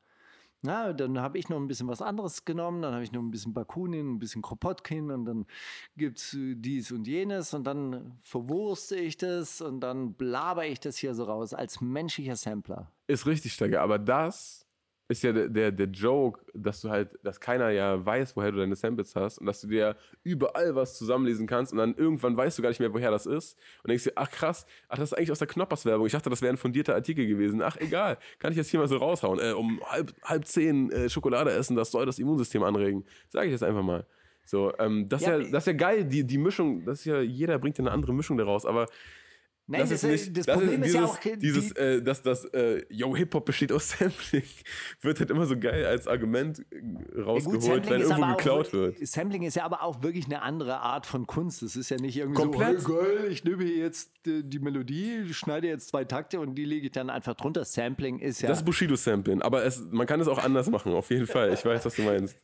Na, dann habe ich noch ein bisschen was anderes genommen, dann habe ich noch ein bisschen Bakunin, ein bisschen Kropotkin und dann gibt es dies und jenes. Und dann verwurste ich das und dann blaber ich das hier so raus als menschlicher Sampler. Ist richtig, Steiger, aber das ist ja der, der, der Joke, dass du halt, dass keiner ja weiß, woher du deine Samples hast und dass du dir überall was zusammenlesen kannst und dann irgendwann weißt du gar nicht mehr, woher das ist und denkst dir, ach krass, ach, das ist eigentlich aus der Knoppers-Werbung. Ich dachte, das wäre ein fundierter Artikel gewesen. Ach, egal, kann ich jetzt hier mal so raushauen. Äh, um halb, halb zehn äh, Schokolade essen, das soll das Immunsystem anregen. Sage ich jetzt einfach mal. So, ähm, das, Ja, ist ja, das ist ja geil, die, die Mischung, das ist ja, jeder bringt ja eine andere Mischung daraus, aber Nein, das, das, ist nicht, das das Problem ist ist, dieses, ja auch, die- dieses äh, dass das, äh, yo, Hip-Hop besteht aus Sampling, wird halt immer so geil als Argument äh, Ja, rausgeholt, Sampling wenn ist irgendwo geklaut auch, wird. Sampling ist ja aber auch wirklich eine andere Art von Kunst. Das ist ja nicht irgendwie Komplett. so, hey, geil, ich nehme hier jetzt die, die Melodie, schneide jetzt zwei Takte und die lege ich dann einfach drunter. Sampling ist ja... Das ist Bushido-Sampling, aber es, man kann es auch anders machen, auf jeden Fall. Ich weiß, was du meinst.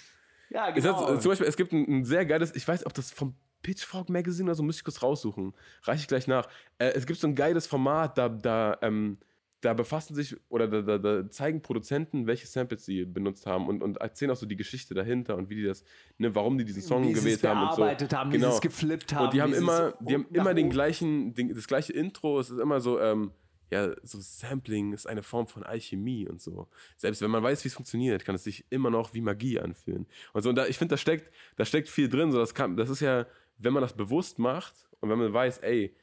ja, Es, genau. hat, äh, zum Beispiel, es gibt ein, ein sehr geiles, ich weiß, ob das vom Pitchfork Magazine oder so, muss ich kurz raussuchen. Reiche ich gleich nach. Äh, es gibt so ein geiles Format, da, da, ähm, da befassen sich oder da, da, da zeigen Produzenten, welche Samples sie benutzt haben und, und erzählen auch so die Geschichte dahinter und wie die das, ne, warum die diesen Song Wie gewählt haben und so. Genau. haben, wie sie es geflippt haben, Und die haben immer, die haben immer den gleichen, den, das gleiche Intro. Es ist immer so, ähm, ja, so Sampling ist eine Form von Alchemie und so. Selbst wenn man weiß, wie es funktioniert, kann es sich immer noch wie Magie anfühlen. Und so, und da, ich finde, da steckt, da steckt viel drin. So, das, kann, das ist ja, wenn man das bewusst macht und wenn man weiß, ey,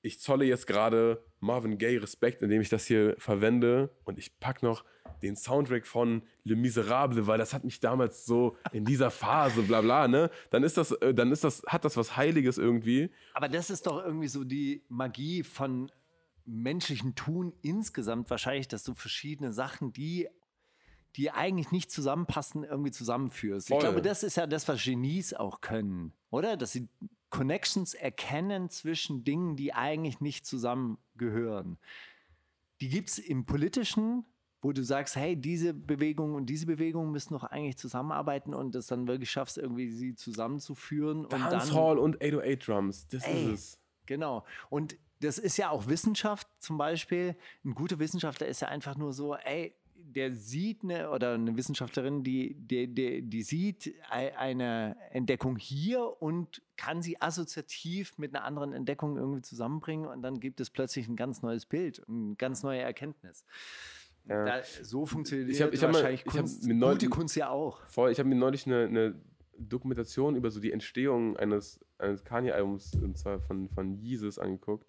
ich zolle jetzt gerade Marvin Gaye Respekt, indem ich das hier verwende und ich pack noch den Soundtrack von Le Miserable, weil das hat mich damals so in dieser Phase, bla bla, ne? Dann ist das, äh, dann ist das, hat das was Heiliges irgendwie. Aber das ist doch irgendwie so die Magie von menschlichen Tun insgesamt wahrscheinlich, dass du verschiedene Sachen, die, die eigentlich nicht zusammenpassen, irgendwie zusammenführst. Voll. Ich glaube, das ist ja das, was Genies auch können, oder? Dass sie Connections erkennen zwischen Dingen, die eigentlich nicht zusammengehören. Die gibt es im Politischen, wo du sagst, hey, diese Bewegung und diese Bewegung müssen doch eigentlich zusammenarbeiten und das dann wirklich schaffst, irgendwie sie zusammenzuführen. und dann, Dancehall und 808 Drums, das Ey. ist es. Genau. Und das ist ja auch Wissenschaft zum Beispiel. Ein guter Wissenschaftler ist ja einfach nur so, ey, der sieht eine, oder eine Wissenschaftlerin, die, die, die, die sieht ei- eine Entdeckung hier und kann sie assoziativ mit einer anderen Entdeckung irgendwie zusammenbringen und dann gibt es plötzlich ein ganz neues Bild, eine ganz neue Erkenntnis. Ja. Da, so funktioniert Ich hab- ich hab mal- wahrscheinlich ich hab Kunst, mir neulich- gute Kunst ja auch. Voll, ich habe mir neulich eine, eine Dokumentation über so die Entstehung eines, eines Kanye-Albums, und zwar von, von Jesus, angeguckt.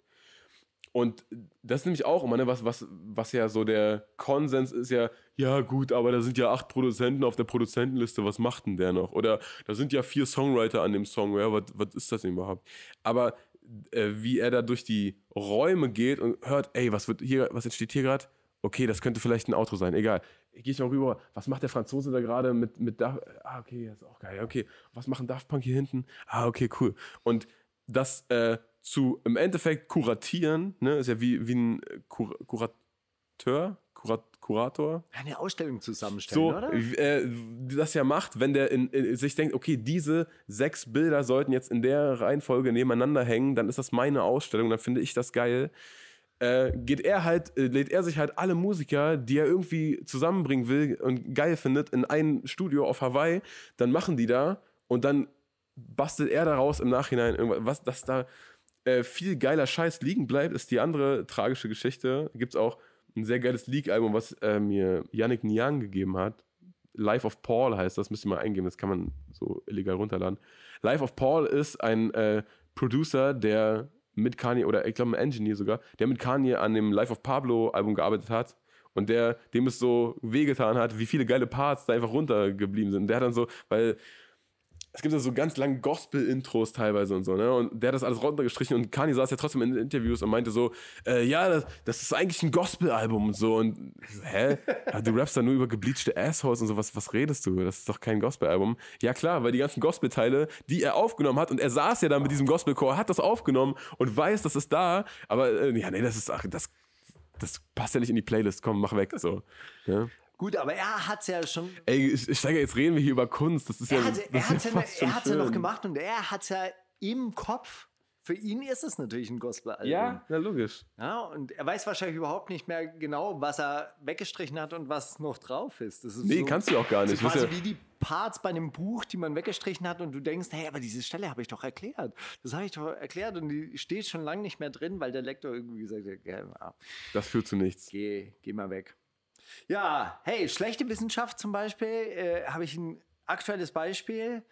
Und das ist nämlich auch immer, ne, was, was, was ja so der Konsens ist, ja, ja gut, aber da sind ja acht Produzenten auf der Produzentenliste, was macht denn der noch? Oder da sind ja vier Songwriter an dem Song, ja, was, was ist das denn überhaupt? Aber äh, wie er da durch die Räume geht und hört, ey, was wird hier, was entsteht hier gerade? Okay, das könnte vielleicht ein Auto sein, egal. Gehe ich mal rüber, was macht der Franzose da gerade mit, mit Daft, ah, okay, das ist auch geil, okay. Was machen Daft Punk hier hinten? Ah, okay, cool. Und das äh, zu im Endeffekt kuratieren, ne, ist ja wie, wie ein äh, Kur Kurateur, Kurat Kurator, Eine Ausstellung zusammenstellen, so, oder? äh, das ja macht, wenn der in, in, sich denkt, okay, diese sechs Bilder sollten jetzt in der Reihenfolge nebeneinander hängen, dann ist das meine Ausstellung, dann finde ich das geil. Äh, geht er halt, äh, lädt er sich halt alle Musiker, die er irgendwie zusammenbringen will und geil findet, in ein Studio auf Hawaii, dann machen die da und dann bastelt er daraus im Nachhinein irgendwas, was, dass da äh, viel geiler Scheiß liegen bleibt, ist die andere tragische Geschichte. Gibt es auch ein sehr geiles Leak-Album, was äh, mir Yannick Niang gegeben hat. Life of Paul heißt das, müsst ihr mal eingeben, das kann man so illegal runterladen. Life of Paul ist ein äh, Producer, der mit Kanye, oder ich glaube ein Engineer sogar, der mit Kanye an dem Life of Pablo Album gearbeitet hat und der, dem es so wehgetan hat, wie viele geile Parts da einfach runtergeblieben sind. Der hat dann so, weil es gibt ja so ganz lange Gospel-Intros teilweise und so, ne? Und der hat das alles runtergestrichen und Kanye saß ja trotzdem in Interviews und meinte so, äh, ja, das, das ist eigentlich ein Gospel-Album und so. Und hä? Ja, du rappst da nur über gebleachte Assholes und so, was, was redest du? Das ist doch kein Gospel-Album. Ja klar, weil die ganzen Gospel-Teile, die er aufgenommen hat, und er saß ja da mit diesem Gospel-Chor, hat das aufgenommen und weiß, das ist da, aber äh, ja, nee, das ist, ach, das, das passt ja nicht in die Playlist, komm, mach weg, so. Ja? Gut, aber er hat es ja schon Ey, ich, ich sage, jetzt reden wir hier über Kunst, das ist ja, er hat das er hat's ja, er hat's ja noch gemacht und er hat es ja im Kopf. Für ihn ist es natürlich ein Gospel-Album. Ja, na logisch. Ja, und er weiß wahrscheinlich überhaupt nicht mehr genau, was er weggestrichen hat und was noch drauf ist. Das ist Nee, so, kannst du auch gar nicht. So quasi ja- wie die Parts bei einem Buch, die man weggestrichen hat und du denkst, hey, aber diese Stelle habe ich doch erklärt. Das habe ich doch erklärt und die steht schon lange nicht mehr drin, weil der Lektor irgendwie gesagt hat, ja, Das führt zu nichts. geh, geh mal weg. Ja, hey, schlechte Wissenschaft zum Beispiel, äh, habe ich ein aktuelles Beispiel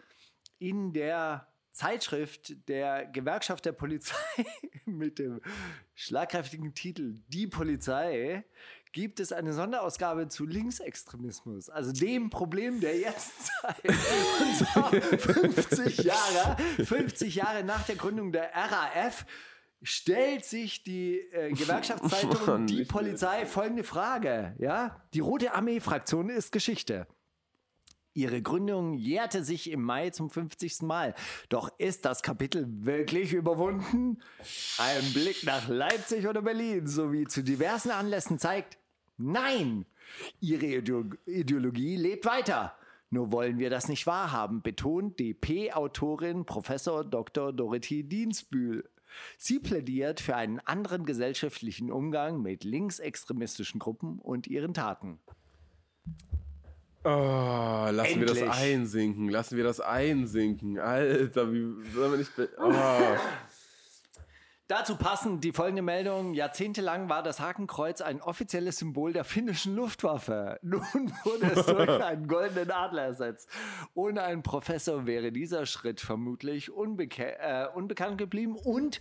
in der Zeitschrift der Gewerkschaft der Polizei mit dem schlagkräftigen Titel Die Polizei gibt es eine Sonderausgabe zu Linksextremismus, also dem Problem der Jetztzeit. Und zwar 50 Jahre, 50 Jahre nach der Gründung der RAF stellt sich die äh, Gewerkschaftszeitung Mann, Die ich- Polizei folgende Frage. Ja? Die Rote Armee-Fraktion ist Geschichte. Ihre Gründung jährte sich im Mai zum 50. Mal. Doch ist das Kapitel wirklich überwunden? Ein Blick nach Leipzig oder Berlin sowie zu diversen Anlässen zeigt, nein, ihre Ideo- Ideologie lebt weiter. Nur wollen wir das nicht wahrhaben, betont DP-Autorin Professor Dr. Dorothee Dienstbühl. Sie plädiert für einen anderen gesellschaftlichen Umgang mit linksextremistischen Gruppen und ihren Taten. Oh, lassen wir das Endlich. einsinken. Lassen wir das einsinken. Alter, wie sollen wir nicht. Oh. Dazu passend die folgende Meldung. Jahrzehntelang war das Hakenkreuz ein offizielles Symbol der finnischen Luftwaffe. Nun wurde es durch einen goldenen Adler ersetzt. Ohne einen Professor wäre dieser Schritt vermutlich unbeke äh, unbekannt geblieben und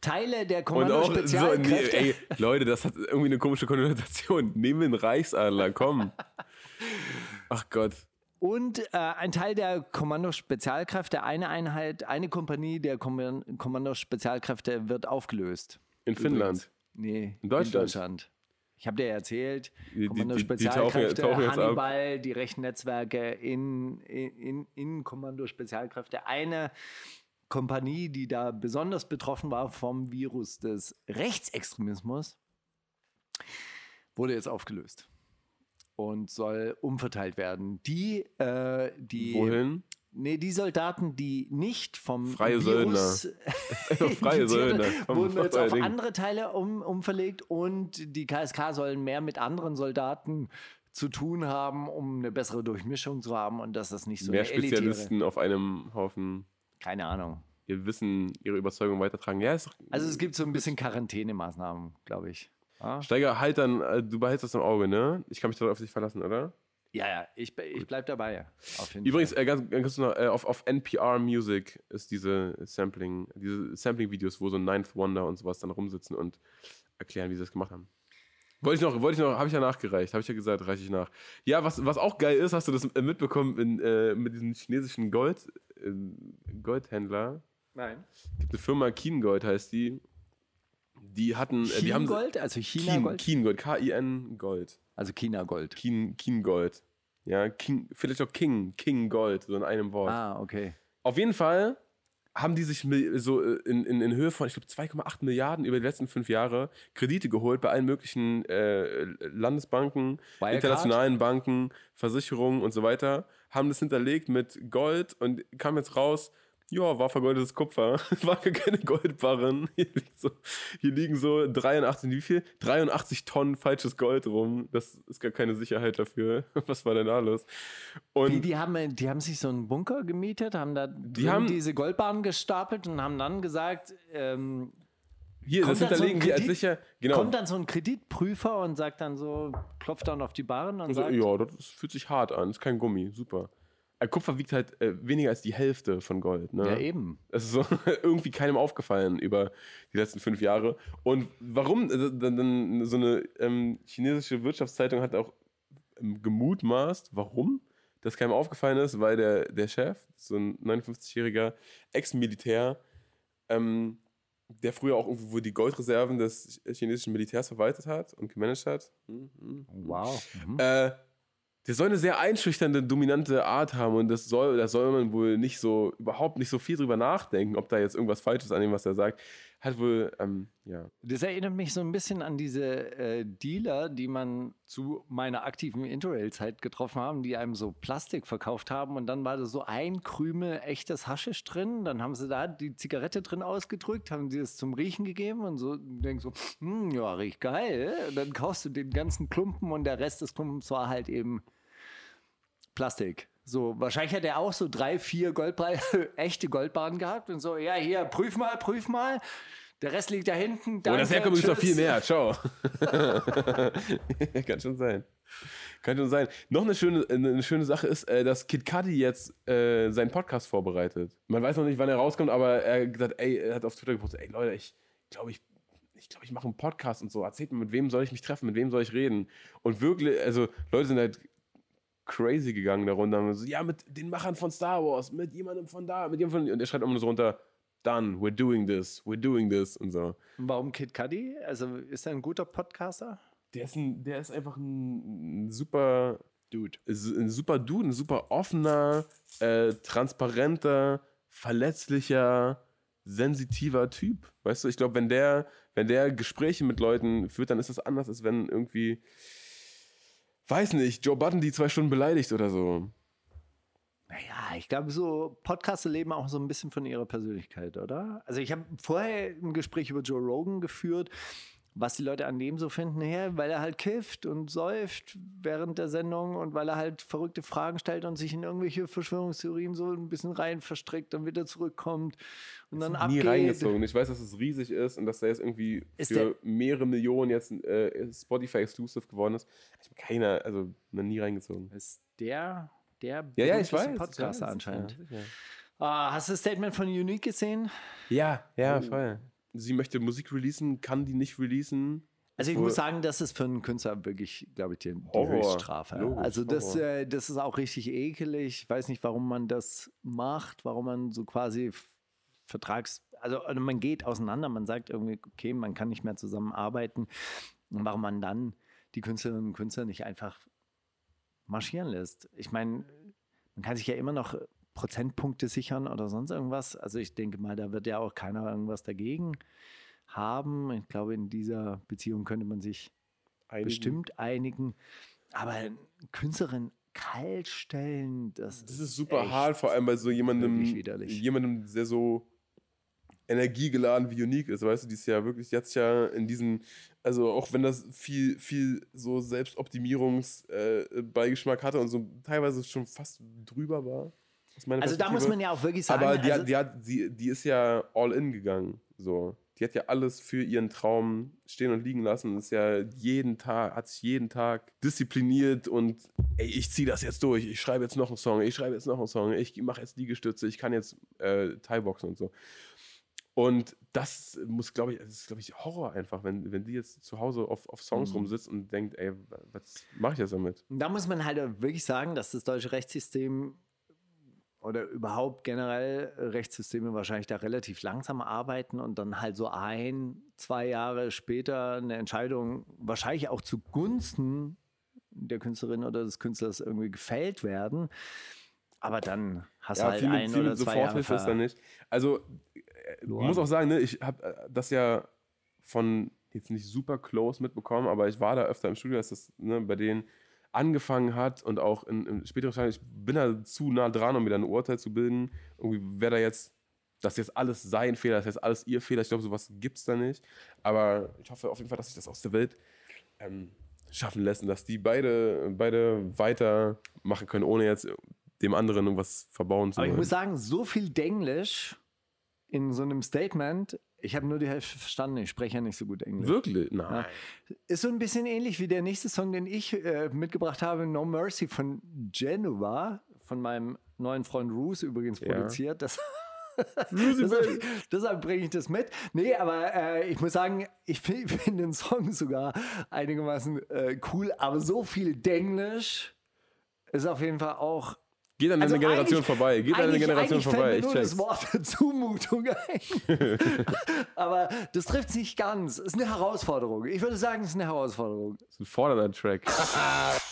Teile der auch so, nee, Leute, das hat irgendwie eine komische Konnotation. Nehmen wir einen Reichsadler, komm. Ach Gott. Und äh, ein Teil der Kommando-Spezialkräfte, eine Einheit, eine Kompanie der Komman- Kommando-Spezialkräfte wird aufgelöst. In Finnland. Nee, In Deutschland? In Deutschland. Ich habe dir erzählt, Die- die- die- die Kommando-Spezialkräfte, tauchen- tauchen. Hannibal, die rechten Netzwerke in, in, in Kommando-Spezialkräfte. Eine Kompanie, die da besonders betroffen war vom Virus des Rechtsextremismus, wurde jetzt aufgelöst. Und soll umverteilt werden. Die, äh, die Wohin? Nee, die Soldaten, die nicht vom Freie Virus Freie infiziert Söldner. wurden, jetzt auf andere Teile um, umverlegt und die KSK sollen mehr mit anderen Soldaten zu tun haben, um eine bessere Durchmischung zu haben und dass das nicht so Mehr eine elitäre, Spezialisten auf einem Haufen keine Ahnung. ihr Wissen, ihre Überzeugung weitertragen. Ja, ist doch, Also es gibt so ein bisschen Quarantänemaßnahmen, glaube ich. Ja, Steiger, halt dann, äh, du behältst das im Auge, ne? Ich kann mich darauf auf dich verlassen, oder? ja, ja ich, ich bleib dabei. Auf jeden Übrigens, Fall. äh, ganz, ganz kurz noch, äh, auf, auf NPR Music ist diese Sampling, diese Sampling-Videos, wo so Ninth Wonder und sowas dann rumsitzen und erklären, wie sie das gemacht haben. Wollte ich noch, wollte ich noch, habe ich ja nachgereicht, habe ich ja gesagt, reiche ich nach. Ja, was, was auch geil ist, hast du das äh, mitbekommen in, äh, mit diesem chinesischen Gold, äh, Goldhändler? Nein. gibt eine Firma Keen Gold heißt die. Die hatten, äh, die haben Gold, also China Keen, Gold, Keen Gold, K-I-N Gold. also China Gold. Keen, Keen Gold. Ja, King, vielleicht auch King, King Gold, so in einem Wort. Ah, okay. Auf jeden Fall haben die sich so äh, in, in, in Höhe von, ich glaube, 2,8 Milliarden über die letzten fünf Jahre Kredite geholt bei allen möglichen äh, Landesbanken, Wirecard? internationalen Banken, Versicherungen und so weiter. Haben das hinterlegt mit Gold und kam jetzt raus, ja, war vergoldetes Kupfer. War gar keine Goldbarren. Hier, so, hier liegen so 83, wie viel? 83 Tonnen falsches Gold rum. Das ist gar keine Sicherheit dafür. Was war denn da los? Und Die, die, haben, die haben sich so einen Bunker gemietet, haben da drin haben- diese Goldbahnen gestapelt und haben dann gesagt, ähm, hier, kommt das dann so hinterlegen die als Kredit- sicher. Genau. kommt dann so ein Kreditprüfer und sagt dann so, klopft dann auf die Barren und Also, sagt, ja, das fühlt sich hart an. Ist kein Gummi. Super. Äh, Kupfer wiegt halt äh, weniger als die Hälfte von Gold. Ne? ja eben. Es ist so irgendwie keinem aufgefallen über die letzten fünf Jahre. Und warum äh, dann, so eine ähm, chinesische Wirtschaftszeitung hat auch ähm, gemutmaßt, warum das keinem aufgefallen ist, weil der, der Chef, so ein 59-jähriger Ex-Militär, ähm, der früher auch irgendwo die Goldreserven des chinesischen Militärs verwaltet hat und gemanagt hat. Hm, hm, Wow. Mhm. äh, der soll eine sehr einschüchternde, dominante Art haben und das soll, da soll man wohl nicht so, überhaupt nicht so viel drüber nachdenken, ob da jetzt irgendwas falsch ist an dem, was er sagt. Hat wohl, ähm, ja. Das erinnert mich so ein bisschen an diese äh, Dealer, die man zu meiner aktiven Interrail-Zeit getroffen haben, die einem so Plastik verkauft haben und dann war da so ein Krümel echtes Haschisch drin. Dann haben sie da die Zigarette drin ausgedrückt, haben sie es zum Riechen gegeben und so denkst so, hm, ja, riecht geil. Und dann kaufst du den ganzen Klumpen und der Rest des Klumpens war halt eben Plastik. So, wahrscheinlich hat er auch so drei, vier Goldball, echte Goldbahnen gehabt und so, ja, hier, prüf mal, prüf mal. Der Rest liegt da hinten. Oh, das danke, herkommt ist noch viel mehr. Ciao. Kann schon sein. Kann schon sein. Noch eine schöne, eine schöne Sache ist, äh, dass Kid Cudi jetzt äh, seinen Podcast vorbereitet. Man weiß noch nicht, wann er rauskommt, aber er hat gesagt, ey, er hat auf Twitter gepostet, ey Leute, ich glaube, ich, ich glaube, ich mache einen Podcast und so. Erzählt mir, mit wem soll ich mich treffen, mit wem soll ich reden? Und wirklich, also Leute sind halt crazy gegangen darunter. Und so, ja, mit den Machern von Star Wars, mit jemandem von da, mit jemandem von. Und er schreibt immer nur so runter, done, we're doing this, we're doing this und so. Warum Kid Cudi? Also ist er ein guter Podcaster? Der ist, ein, der ist einfach ein, ein super Dude. ein super Dude, ein super offener, äh, transparenter, verletzlicher, sensitiver Typ. Weißt du, ich glaube, wenn der, wenn der Gespräche mit Leuten führt, dann ist das anders, als wenn irgendwie, weiß nicht, Joe Button die zwei Stunden beleidigt oder so. Naja, ich glaube, so Podcaster leben auch so ein bisschen von ihrer Persönlichkeit, oder? Also ich habe vorher ein Gespräch über Joe Rogan geführt, was die Leute an dem so finden, her, weil er halt kifft und säuft während der Sendung und weil er halt verrückte Fragen stellt und sich in irgendwelche Verschwörungstheorien so ein bisschen rein verstrickt und wieder zurückkommt und dann Nie abgeht. reingezogen. Ich weiß, dass es riesig ist und dass der jetzt irgendwie Ist für mehrere Millionen jetzt äh, Spotify exclusive geworden ist. Ich habe keiner, also noch nie reingezogen. Ist der, der Ja, ja, ich weiß. Podcaster anscheinend. Ja. Ah, hast du das Statement von Unique gesehen? Ja, Oh. ja, voll. Sie möchte Musik releasen, kann die nicht releasen. Also ich muss sagen, das ist für einen Künstler wirklich, glaube ich, die, die Horror. Höchststrafe. Logisch, also das, äh, das ist auch richtig ekelig. Ich weiß nicht, warum man das macht, warum man so quasi Vertrags... Also also man geht auseinander, man sagt irgendwie, okay, man kann nicht mehr zusammenarbeiten. Und warum man dann die Künstlerinnen und Künstler nicht einfach marschieren lässt. Ich meine, man kann sich ja immer noch Prozentpunkte sichern oder sonst irgendwas. Also ich denke mal, da wird ja auch keiner irgendwas dagegen haben. Ich glaube, in dieser Beziehung könnte man sich Einigen. bestimmt einigen. Aber Künstlerin kalt stellen, das, Das ist super hart, vor allem bei so jemandem, jemandem, der so energiegeladen wie Unique ist, weißt du, die ist ja wirklich jetzt ja in diesen, also auch wenn das viel, viel so Selbstoptimierungsbeigeschmack äh, hatte und so teilweise schon fast drüber war. Also da muss man ja auch wirklich sagen, Aber die, also, die, hat, die, die ist ja all in gegangen. So. Die hat ja alles für ihren Traum stehen und liegen lassen. Ist ja jeden Tag, hat sich jeden Tag diszipliniert und ey, ich ziehe das jetzt durch. Ich schreibe jetzt noch einen Song, ich schreibe jetzt noch einen Song, ich mache jetzt Liegestütze, ich kann jetzt äh, Thai-Boxen und so. Und das muss, glaube ich, das ist, glaube ich, Horror einfach, wenn, wenn die jetzt zu Hause auf, auf Songs Mhm. rumsitzt und denkt, ey, was mache ich jetzt damit? da muss man halt wirklich sagen, dass das deutsche Rechtssystem oder überhaupt generell Rechtssysteme wahrscheinlich da relativ langsam arbeiten und dann halt so ein, zwei Jahre später eine Entscheidung wahrscheinlich auch zugunsten der Künstlerin oder des Künstlers irgendwie gefällt werden. Aber dann hast du halt viel mit, ein viel oder zwei Jahre ist da ver- nicht. Also, äh, verloren. muss auch sagen, ne, ich habe das ja von jetzt nicht super close mitbekommen, aber ich war da öfter im Studio, als das ne, bei denen angefangen hat und auch in, in späteren Stadien, ich bin da zu nah dran, um mir dann ein Urteil zu bilden. Irgendwie wäre da jetzt, das jetzt alles sein Fehler, das ist jetzt alles ihr Fehler. Ich glaube, sowas gibt es da nicht. Aber ich hoffe auf jeden Fall, dass sich das aus der Welt ähm, schaffen lässt und dass die beide, beide weitermachen können, ohne jetzt dem anderen irgendwas verbauen zu Aber ich wollen. muss sagen, so viel Denglisch in so einem Statement, ich habe nur die Hälfte verstanden, ich spreche ja nicht so gut Englisch. Wirklich? Nein. Ist so ein bisschen ähnlich wie der nächste Song, den ich äh, mitgebracht habe, No Mercy von Genova, von meinem neuen Freund Roos übrigens Ja. produziert. Das deshalb, deshalb bringe ich das mit. Nee, aber äh, ich muss sagen, ich fi- finde den Song sogar einigermaßen äh, cool, aber so viel Denglisch ist auf jeden Fall auch Geht an Also eine Generation vorbei. Geht an eine Generation vorbei. Mir Ich nur das Wort Zumutung ein. Aber das trifft nicht ganz. Ist eine Herausforderung. Ich würde sagen, es ist eine Herausforderung. Das ist ein fordernder Track.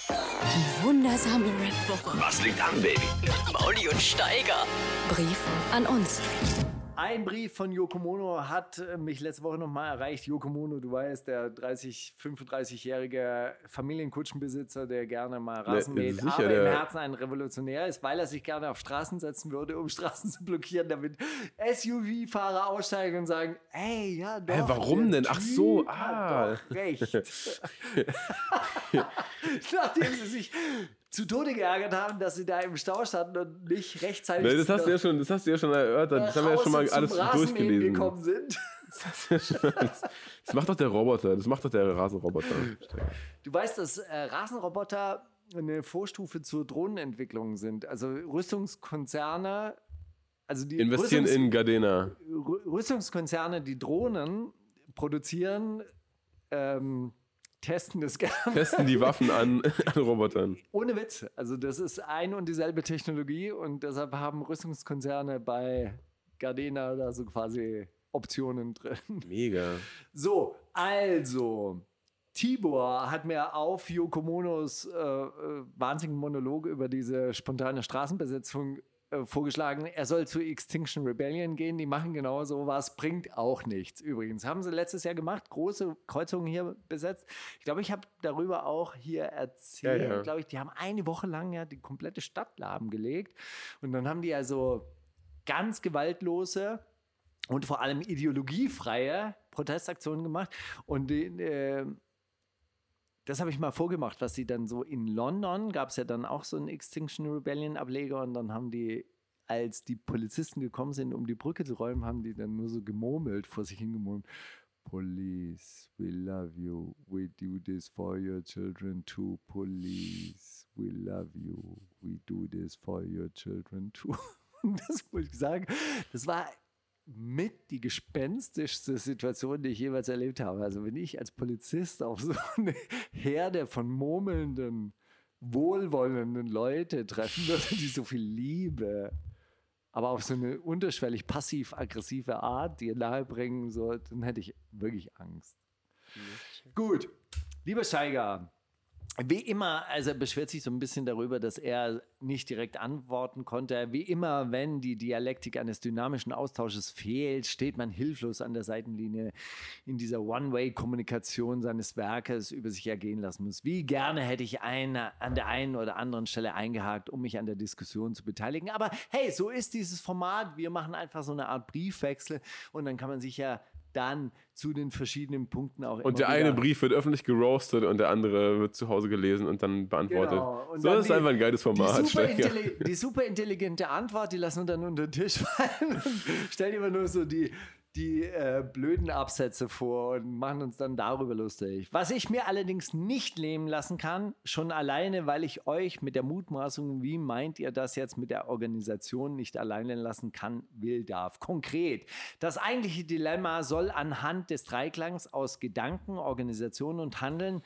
Die wundersame Red Woche. Was liegt an, Baby? Mauli und Steiger. Brief an uns. Ein Brief von Yokomono hat äh, mich letzte Woche nochmal erreicht. Yokomono, du weißt, der 30, 35-jährige Familienkutschenbesitzer, der gerne mal Rasen Ne, mäht, aber im Herzen ein Revolutionär ist, weil er sich gerne auf Straßen setzen würde, um Straßen zu blockieren, damit SUV-Fahrer aussteigen und sagen, ey, ja doch. Hä, warum denn? Ach so, Typ hat ah. doch recht. Nachdem sie sich zu Tode geärgert haben, dass sie da im Stau standen und nicht rechtzeitig das, hast du ja schon, das hast du ja schon erörtert. Das haben wir ja schon mal alles durchgelesen. gekommen sind. Das macht doch der Roboter. Das macht doch der Rasenroboter. Du weißt, dass äh, Rasenroboter eine Vorstufe zur Drohnenentwicklung sind. Also Rüstungskonzerne, also die Investieren Rüstungs in Gardena. Rü- Rüstungskonzerne, die Drohnen produzieren, ähm, testen das gerne. Testen die Waffen an, an Robotern. Ohne Witz. Also das ist ein und dieselbe Technologie und deshalb haben Rüstungskonzerne bei Gardena da so quasi Optionen drin. Mega. So, also. Tibor hat mir auf Yokomonos äh, äh, wahnsinnigen Monolog über diese spontane Straßenbesetzung vorgeschlagen, er soll zu Extinction Rebellion gehen. Die machen genau sowas, bringt auch nichts. Übrigens, haben sie letztes Jahr gemacht, große Kreuzungen hier besetzt. Ich glaube, ich habe darüber auch hier erzählt, Ja, ja. glaube ich, die haben eine Woche lang ja die komplette Stadt lahmgelegt. Und dann haben die also ganz gewaltlose und vor allem ideologiefreie Protestaktionen gemacht. Und die, äh, das habe ich mal vorgemacht, was sie dann so in London gab es ja dann auch so einen Extinction Rebellion Ableger und dann haben die, als die Polizisten gekommen sind, um die Brücke zu räumen, haben die dann nur so gemurmelt, vor sich hingemurmelt. Police, we love you. We do this for your children too. Police, we love you. We do this for your children too. Das muss ich sagen, das war mit die gespenstischste Situation, die ich jemals erlebt habe. Also wenn ich als Polizist auf so eine Herde von murmelnden, wohlwollenden Leute treffen würde, die so viel Liebe, aber auf so eine unterschwellig passiv-aggressive Art dir nahebringen, so, dann hätte ich wirklich Angst. Gut, lieber Steiger, Wie immer, also er beschwert sich so ein bisschen darüber, dass er nicht direkt antworten konnte. Wie immer, wenn die Dialektik eines dynamischen Austausches fehlt, steht man hilflos an der Seitenlinie in dieser One-Way-Kommunikation seines Werkes über sich ergehen lassen muss. Wie gerne hätte ich eine, an der einen oder anderen Stelle eingehakt, um mich an der Diskussion zu beteiligen. Aber hey, so ist dieses Format. Wir machen einfach so eine Art Briefwechsel und dann kann man sich ja dann zu den verschiedenen Punkten auch Und der eine Brief wird öffentlich geroastet und der andere wird zu Hause gelesen und dann beantwortet. Genau. Und so dann ist einfach ein geiles Format. Die super, die super, intelligente Antwort, die lassen wir dann unter den Tisch fallen und stellen immer nur so die, die äh, blöden Absätze vor und machen uns dann darüber lustig. Was ich mir allerdings nicht nehmen lassen kann, schon alleine, weil ich euch mit der Mutmaßung, wie meint ihr das jetzt mit der Organisation nicht alleine lassen kann, will, darf. Konkret, das eigentliche Dilemma soll anhand des Dreiklangs aus Gedanken, Organisation und Handeln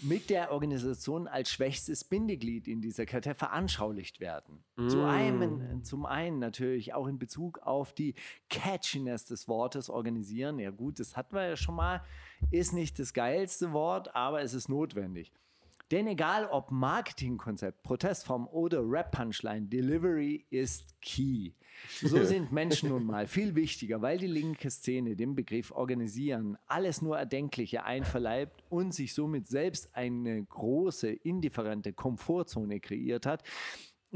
mit der Organisation als schwächstes Bindeglied in dieser Kette veranschaulicht werden. Mm. Zu einem, zum einen natürlich auch in Bezug auf die Catchiness des Wortes organisieren. Ja gut, das hatten wir ja schon mal. Ist nicht das geilste Wort, aber es ist notwendig. Denn egal ob Marketingkonzept, Protestform oder Rap-Punchline, Delivery ist key. So sind Menschen nun mal viel wichtiger, weil die linke Szene den Begriff organisieren, alles nur Erdenkliche einverleibt und sich somit selbst eine große, indifferente Komfortzone kreiert hat,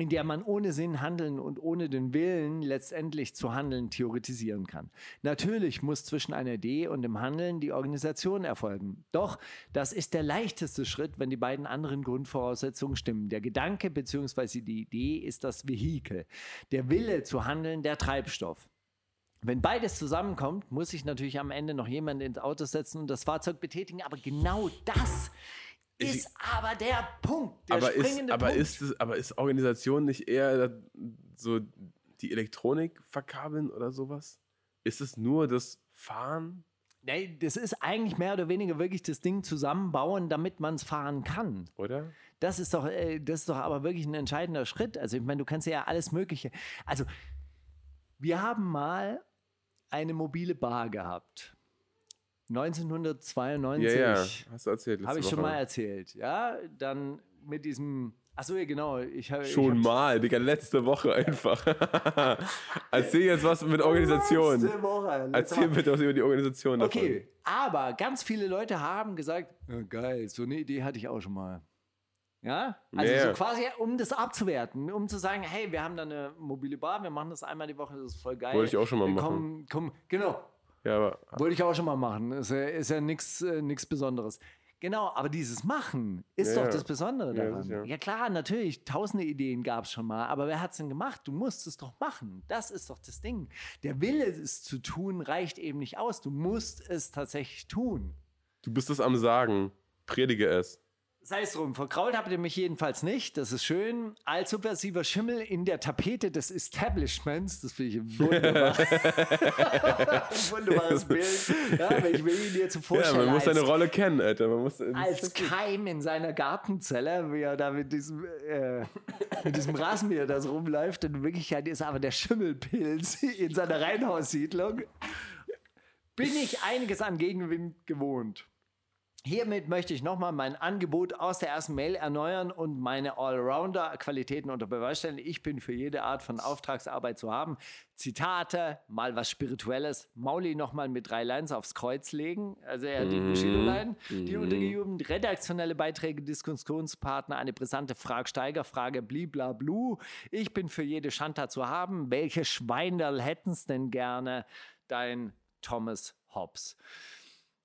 in der man ohne Sinn handeln und ohne den Willen letztendlich zu handeln theoretisieren kann. Natürlich muss zwischen einer Idee und dem Handeln die Organisation erfolgen. Doch das ist der leichteste Schritt, wenn die beiden anderen Grundvoraussetzungen stimmen. Der Gedanke bzw. die Idee ist das Vehikel. Der Wille zu handeln der Treibstoff. Wenn beides zusammenkommt, muss sich natürlich am Ende noch jemand ins Auto setzen und das Fahrzeug betätigen. Aber genau das ist aber der Punkt, der aber ist, aber Punkt. Ist es, aber ist Organisation nicht eher so die Elektronik verkabeln oder sowas? Ist es nur das Fahren? Nee, das ist eigentlich mehr oder weniger wirklich das Ding zusammenbauen, damit man es fahren kann. Oder? Das ist doch, äh, das ist doch aber wirklich ein entscheidender Schritt. Also ich meine, du kannst ja alles Mögliche. Also wir haben mal eine mobile Bar gehabt. 1992. Ja, ja, hast du erzählt. Habe ich Woche. schon mal erzählt. Ja, dann mit diesem. Achso, ja, genau. Ich hab, schon ich mal, Digga, letzte Woche einfach. Erzähl jetzt was mit Organisation. Letzte Woche. Letzte Erzähl Woche. bitte was über die Organisation. Davon. Okay, aber ganz viele Leute haben gesagt: ja, geil, so eine Idee hatte ich auch schon mal. Ja, also yeah. so quasi, um das abzuwerten, um zu sagen, hey, wir haben da eine mobile Bar, wir machen das einmal die Woche, das ist voll geil. Wollte ich auch schon mal wir machen. Kommen, kommen, genau, ja, aber, Wollte ich auch schon mal machen. Ist ja, ist ja nichts äh, Besonderes. Genau, aber dieses Machen ist ja, doch das Besondere daran. Ja, ja. klar, natürlich, tausende Ideen gab es schon mal, aber wer hat es denn gemacht? Du musst es doch machen. Das ist doch das Ding. Der Wille, es zu tun, reicht eben nicht aus. Du musst es tatsächlich tun. Du bist es am Sagen. Predige es. Sei es drum, verkrault habt ihr mich jedenfalls nicht. Das ist schön. Als subversiver Schimmel in der Tapete des Establishments. Das finde ich ein wunderbar. wunderbares Bild. Ja, wenn ich mir ihn dir zu vorstellen. Ja, man muss seine Rolle kennen, Alter. Man muss als Keim in seiner Gartenzelle, wie er da mit diesem, äh, mit diesem Rasenmäher das rumläuft. In Wirklichkeit ist aber der Schimmelpilz in seiner Reihenhaussiedlung. Bin ich einiges an Gegenwind gewohnt. Hiermit möchte ich nochmal mein Angebot aus der ersten Mail erneuern und meine Allrounder-Qualitäten unter Beweis stellen. Ich bin für jede Art von Auftragsarbeit zu haben. Zitate, mal was Spirituelles, Mauli nochmal mit drei Lines aufs Kreuz legen, also er die mhm. Bushido-Line, die mhm. untergejubelt, redaktionelle Beiträge, Diskussionspartner, eine brisante Frag-Steiger-Frage, bliblablu. Ich bin für jede Shanta zu haben. Welche Schweinerl hätten's denn gerne? Dein Thomas Hobbs.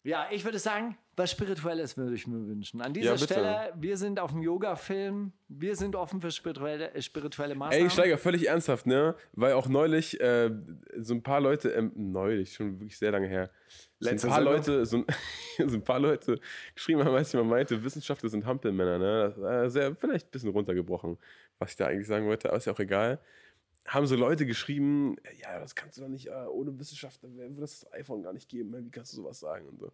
Ja, ich würde sagen, was Spirituelles würde ich mir wünschen. An dieser ja, Stelle, wir sind auf dem Yoga-Film, wir sind offen für spirituelle, spirituelle Maßnahmen. Ey, Steiger, völlig ernsthaft, ne? Weil auch neulich äh, so ein paar Leute, ähm, neulich, schon wirklich sehr lange her, so ein paar Leute, so, so, ein paar Leute geschrieben haben, als jemand meinte, Wissenschaftler sind Hampelmänner, ne? Das war sehr, vielleicht ein bisschen runtergebrochen, was ich da eigentlich sagen wollte, aber ist ja auch egal haben so Leute geschrieben, ja, das kannst du doch nicht, äh, ohne Wissenschaftler würde das iPhone gar nicht geben, wie kannst du sowas sagen und so.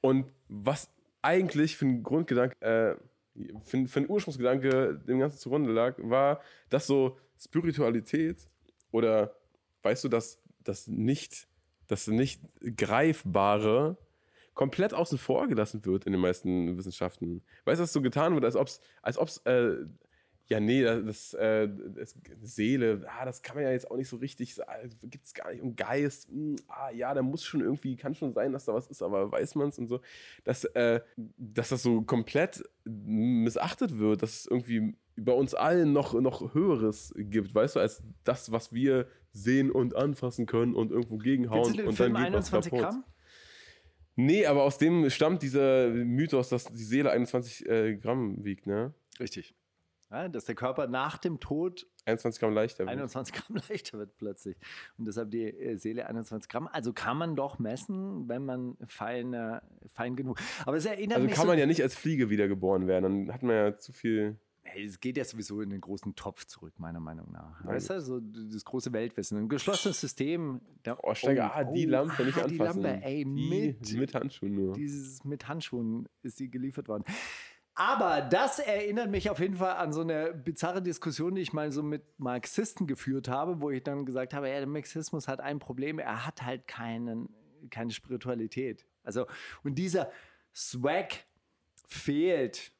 Und was eigentlich für ein Grundgedanke, äh, für, für ein Ursprungsgedanke dem Ganzen zugrunde lag, war, dass so Spiritualität oder, weißt du, dass das nicht, das nicht Greifbare komplett außen vor gelassen wird in den meisten Wissenschaften. Weißt du, dass so getan wird, als ob es, als äh, ja, nee, das, äh, das Seele, ah, das kann man ja jetzt auch nicht so richtig sagen, gibt es gar nicht. Und Geist, mh, hm, ah, ja, da muss schon irgendwie, kann schon sein, dass da was ist, aber weiß man es und so. Dass, äh, dass das so komplett missachtet wird, dass es irgendwie bei uns allen noch, noch Höheres gibt, weißt du, als das, was wir sehen und anfassen können und irgendwo gegenhauen und Film dann geht 21 was kaputt. Gramm? Nee, aber aus dem stammt dieser Mythos, dass die Seele 21 äh, Gramm wiegt, ne? Richtig. Ja, dass der Körper nach dem Tod 21 Gramm leichter wird. 21 Gramm leichter wird plötzlich. Und deshalb die äh, Seele 21 Gramm. Also kann man doch messen, wenn man fein, äh, fein genug. Aber es erinnert Also kann so, man ja nicht als Fliege wiedergeboren werden, dann hat man ja zu viel. Hey, es geht ja sowieso in den großen Topf zurück, meiner Meinung nach. Weißt du, so das große Weltwissen. Ein geschlossenes System. Da, Oh, Steiger, ah, die Lampe nicht ah, die anfassen. Lampe, ey, die, mit, mit Handschuhen nur. dieses mit Handschuhen ist die geliefert worden. Aber das erinnert mich auf jeden Fall an so eine bizarre Diskussion, die ich mal so mit Marxisten geführt habe, wo ich dann gesagt habe, ja, der Marxismus hat ein Problem, er hat halt keinen, keine Spiritualität. Also, und dieser Swag fehlt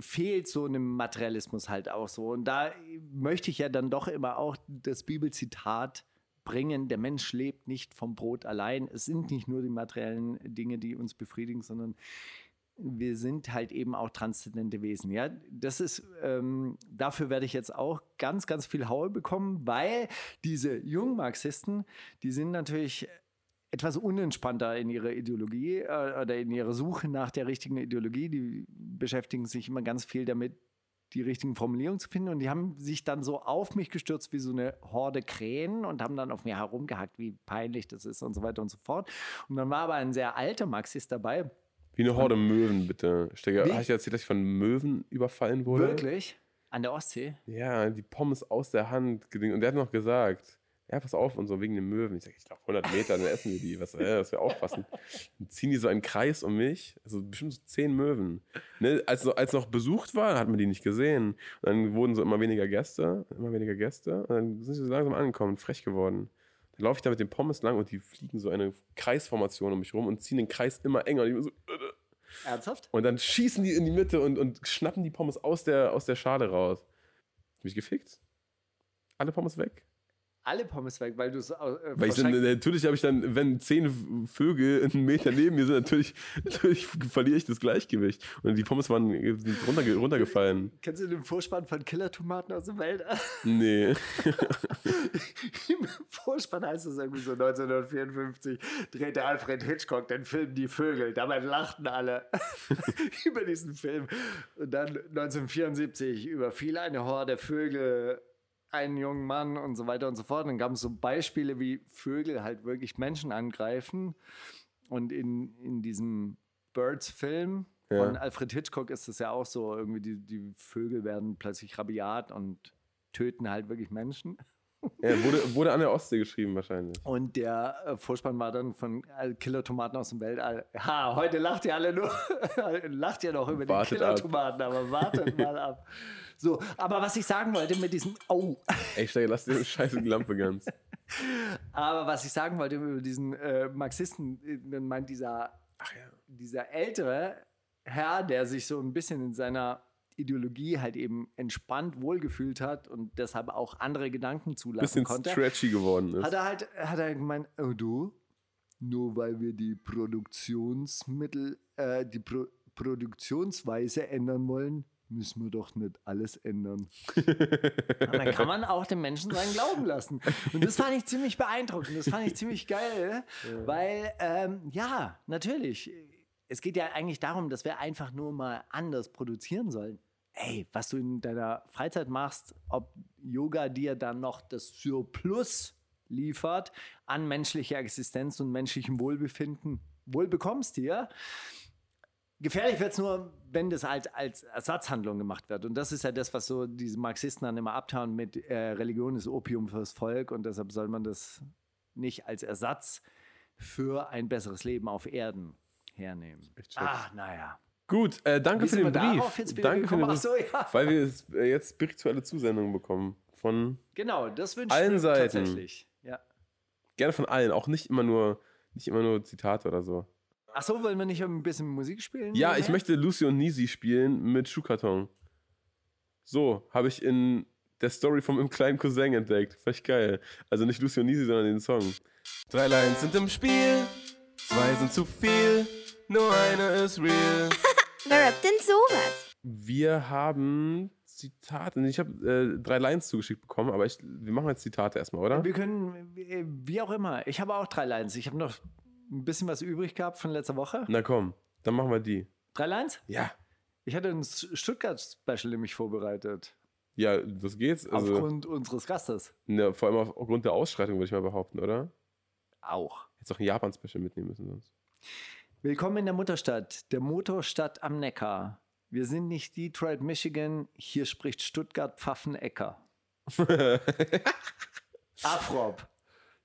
fehlt so einem Materialismus halt auch so. Und da möchte ich ja dann doch immer auch das Bibelzitat bringen, der Mensch lebt nicht vom Brot allein. Es sind nicht nur die materiellen Dinge, die uns befriedigen, sondern wir sind halt eben auch transzendente Wesen. Ja, das ist, ähm, dafür werde ich jetzt auch ganz, ganz viel Haue bekommen, weil diese jungen Marxisten, die sind natürlich etwas unentspannter in ihrer Ideologie äh, oder in ihrer Suche nach der richtigen Ideologie. Die beschäftigen sich immer ganz viel damit, die richtigen Formulierungen zu finden. Und die haben sich dann so auf mich gestürzt wie so eine Horde Krähen und haben dann auf mir herumgehackt, wie peinlich das ist und so weiter und so fort. Und dann war aber ein sehr alter Marxist dabei. Wie eine Horde Möwen, bitte. Steiger, Wie? hast du erzählt, dass ich von Möwen überfallen wurde? Wirklich? An der Ostsee? Ja, die Pommes aus der Hand. Und der hat noch gesagt, ja, pass auf und so, wegen den Möwen. Ich sag, ich glaube 100 Meter, dann essen wir die. Was, äh, dass wir aufpassen. Dann ziehen die so einen Kreis um mich, also bestimmt so zehn Möwen. Ne? Als, als noch besucht war, hat man die nicht gesehen. Und dann wurden so immer weniger Gäste, immer weniger Gäste. Und dann sind sie so langsam angekommen, frech geworden. Dann laufe ich da mit den Pommes lang und die fliegen so eine Kreisformation um mich rum und ziehen den Kreis immer enger. Und ich bin so, äh, Ernsthaft? und dann schießen die in die Mitte und, und schnappen die Pommes aus der, aus der Schale raus. Hab ich gefickt? Alle Pommes weg? Alle Pommes weg, weil du es. Äh, Weil ich dann, natürlich habe ich dann, wenn zehn Vögel einen Meter neben mir sind, natürlich, natürlich verliere ich das Gleichgewicht. Und die Pommes waren sind runterge runtergefallen. Kennst du den Vorspann von Killer-Tomaten aus dem Welt? Nee. Im Vorspann heißt es irgendwie so 1954 drehte Alfred Hitchcock den Film Die Vögel. Dabei lachten alle über diesen Film. Und dann 1974 überfiel eine Horde Vögel einen jungen Mann und so weiter und so fort. Dann gab es so Beispiele, wie Vögel halt wirklich Menschen angreifen. Und in, in diesem Birds-Film Ja. von Alfred Hitchcock ist es ja auch so, irgendwie die, die Vögel werden plötzlich rabiat und töten halt wirklich Menschen. Ja, wurde, wurde an der Ostsee geschrieben wahrscheinlich. Und der äh, Vorspann war dann von äh, Killer-Tomaten aus dem Weltall. Ha, heute lacht ihr alle nur, lacht ihr noch über Wartet die Killer-Tomaten, aber wartet mal ab. So, aber was ich sagen wollte mit diesem, oh, Ey, Steiger, lass dir scheiße die Lampe ganz. aber was ich sagen wollte über diesen äh, Marxisten, äh, dann meint dieser, dieser ältere Herr, der sich so ein bisschen in seiner Ideologie halt eben entspannt wohlgefühlt hat und deshalb auch andere Gedanken zulassen Bisschen konnte. stretchy geworden Hat ist. er halt, hat er gemeint, oh du, nur weil wir die Produktionsmittel, äh, die Pro Produktionsweise ändern wollen, müssen wir doch nicht alles ändern. Und dann kann man auch den Menschen seinen Glauben lassen. Und das fand ich ziemlich beeindruckend, das fand ich ziemlich geil, weil, ähm, ja, natürlich, es geht ja eigentlich darum, dass wir einfach nur mal anders produzieren sollen. Ey, was du in deiner Freizeit machst, ob Yoga dir dann noch das Surplus liefert an menschlicher Existenz und menschlichem Wohlbefinden, wohl bekommst dir. Gefährlich wird es nur, wenn das halt als Ersatzhandlung gemacht wird. Und das ist ja das, was so diese Marxisten dann immer abtauen mit äh, Religion ist Opium fürs Volk und deshalb soll man das nicht als Ersatz für ein besseres Leben auf Erden hernehmen. Schlecht. Ah, naja. Gut, äh, danke Wie für den Brief. danke für den? Brief. So, ja. Weil wir äh, jetzt spirituelle Zusendungen bekommen. Von Genau, das wünsche Allen ich mir Seiten. tatsächlich. Ja. gerne von allen, auch nicht immer nur, nicht immer nur Zitate oder so. Ach so, wollen wir nicht ein bisschen Musik spielen? Ja, ich möchte Lucy und Nisi spielen mit Schuhkarton. So, habe ich in der Story von meinem kleinen Cousin entdeckt. Ich geil. Also nicht Lucy und Nisi, sondern den Song. Drei Lines sind im Spiel, zwei sind zu viel, nur eine ist real. Wer rappt denn sowas? Wir haben Zitate. Ich habe äh, drei Lines zugeschickt bekommen, aber ich, wir machen jetzt Zitate erstmal, oder? Wir können, äh, wie auch immer. Ich habe auch drei Lines. Ich habe noch ein bisschen was übrig gehabt von letzter Woche. Na komm, dann machen wir die. Drei Lines? Ja. Ich hatte ein Stuttgart-Special nämlich vorbereitet. Ja, was geht's? Also, aufgrund unseres Gastes. ne, vor allem aufgrund der Ausschreitung, würde ich mal behaupten, oder? Auch. Hättest auch ein Japan-Special mitnehmen müssen sonst. Willkommen in der Mutterstadt, der Motorstadt am Neckar. Wir sind nicht Detroit, Michigan, hier spricht Stuttgart Pfaffenecker. Afrop.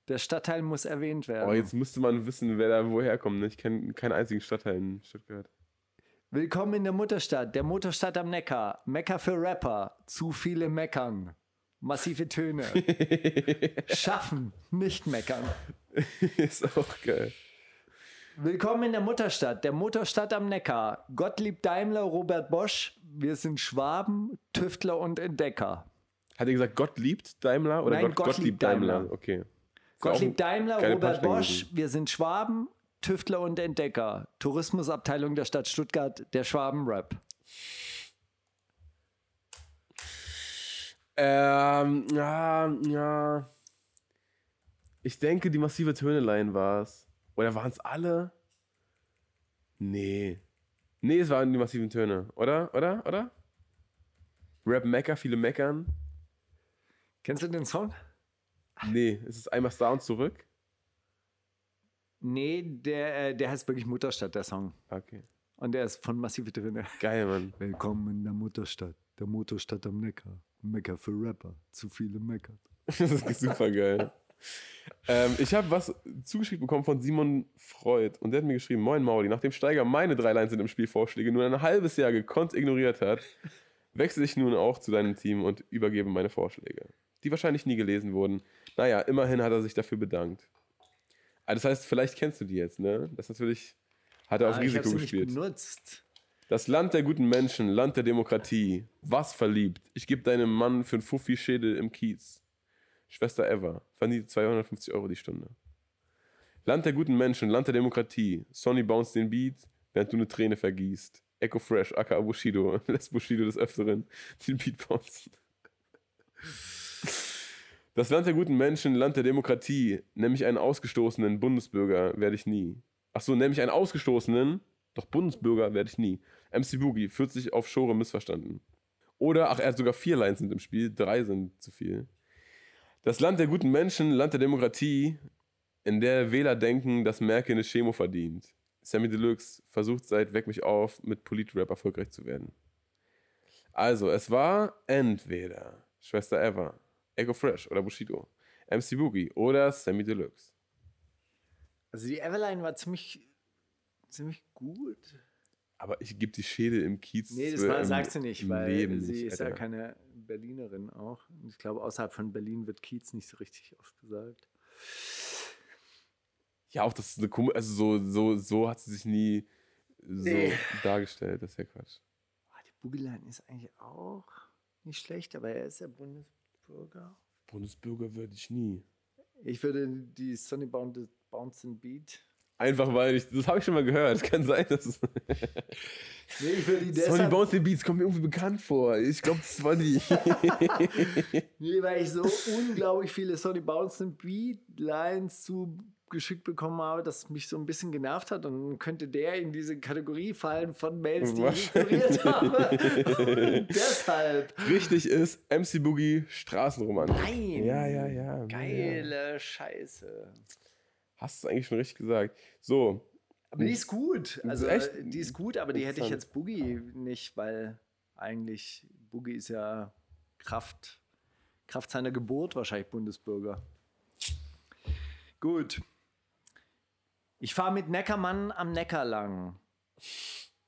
Der Stadtteil muss erwähnt werden. Oh, jetzt müsste man wissen, wer da woher kommt. Ne? Ich kenne keinen einzigen Stadtteil in Stuttgart. Willkommen in der Mutterstadt, der Motorstadt am Neckar. Mecker für Rapper, zu viele meckern. Massive Töne. Schaffen, nicht meckern. ist auch geil. Willkommen in der Mutterstadt, der Motorstadt am Neckar. Gottlieb Daimler, Robert Bosch. Wir sind Schwaben, Tüftler und Entdecker. Hat er gesagt, Gott liebt Daimler oder Nein, Gott, Gottlieb Daimler. Okay. Ist Gottlieb Daimler, Robert Bosch. Wir sind Schwaben, Tüftler und Entdecker. Tourismusabteilung der Stadt Stuttgart, der Schwabenrap. Ähm, ja, ja. Ich denke, die massive Töne-Line war es. Oder waren es alle? Nee. Nee, es waren die massiven Töne. Oder? Oder? Oder? Rap Mecker, viele meckern. Kennst du den Song? Nee, es ist einmal da und zurück. Nee, der, äh, der heißt wirklich Mutterstadt, der Song. Okay. Und der ist von Massive Töne. Geil, Mann. Willkommen in der Mutterstadt, der Motorstadt am Neckar. Mecker für Rapper, zu viele meckern. Das ist super geil. Ähm, ich habe was zugeschickt bekommen von Simon Freud und der hat mir geschrieben: Moin Mauli, nachdem Steiger meine drei Lines sind im Spiel Vorschläge nur ein halbes Jahr gekonnt ignoriert hat, wechsle ich nun auch zu deinem Team und übergebe meine Vorschläge, die wahrscheinlich nie gelesen wurden. Naja, immerhin hat er sich dafür bedankt. Ah, das heißt, vielleicht kennst du die jetzt, ne? Das natürlich, hat er auf Ah, ich hab Risiko nicht gespielt. benutzt. Das Land der guten Menschen, Land der Demokratie. Was verliebt? Ich gebe deinem Mann für einen Fuffi-Schädel im Kiez. Schwester Eva, vernietet 250 Euro die Stunde. Land der guten Menschen, Land der Demokratie. Sonny bounce den Beat, während du eine Träne vergießt. Echo Fresh, aka Bushido, lässt Bushido des Öfteren den Beat bouncen. Das Land der guten Menschen, Land der Demokratie. Nämlich einen ausgestoßenen Bundesbürger werde ich nie. Ach so, nämlich einen ausgestoßenen, doch Bundesbürger werde ich nie. MC Boogie fühlt sich auf Schore missverstanden. Oder, ach, er hat sogar vier Lines sind im Spiel, drei sind zu viel. Das Land der guten Menschen, Land der Demokratie, in der Wähler denken, dass Merkel eine Chemo verdient. Sammy Deluxe versucht seit Weck mich auf, mit Politrap erfolgreich zu werden. Also, es war entweder Schwester Eva, Echo Fresh oder Bushido, MC Boogie oder Sammy Deluxe. Also die Everline war ziemlich, ziemlich gut. Aber ich gebe die Schädel im Kiez. Nee, das äh, war, im- sagt sie nicht, weil Leben sie nicht, ist ja keine Berlinerin auch. Und ich glaube, außerhalb von Berlin wird Kiez nicht so richtig oft gesagt. Ja, auch das ist eine komische, also so, so, so hat sie sich nie so Nee. dargestellt, das ist ja Quatsch. Ah, die Boogieline ist eigentlich auch nicht schlecht, aber er ist ja Bundesbürger. Bundesbürger werde ich nie. Ich würde die Sonny Bouncing Beat. Einfach weil ich, das habe ich schon mal gehört. Es kann sein, dass es. Nee, ich die Sonny deshalb, Bounce the Beats kommt mir irgendwie bekannt vor. Ich glaube, das war die. nee, weil ich so unglaublich viele Sonny Bouncing Beat Lines zugeschickt bekommen habe, dass es mich so ein bisschen genervt hat. Und dann könnte der in diese Kategorie fallen von Mails, die ich ignoriert habe. Und deshalb. Richtig ist MC Boogie Straßenroman. Nein. Ja, ja, ja. Ja. Geile Scheiße. Hast du eigentlich schon richtig gesagt. So. Aber die ist gut. Also echt die ist gut, aber die hätte ich jetzt Boogie nicht, weil eigentlich Boogie ist ja Kraft, Kraft seiner Geburt wahrscheinlich Bundesbürger. Gut. Ich fahre mit Neckermann am Neckar lang.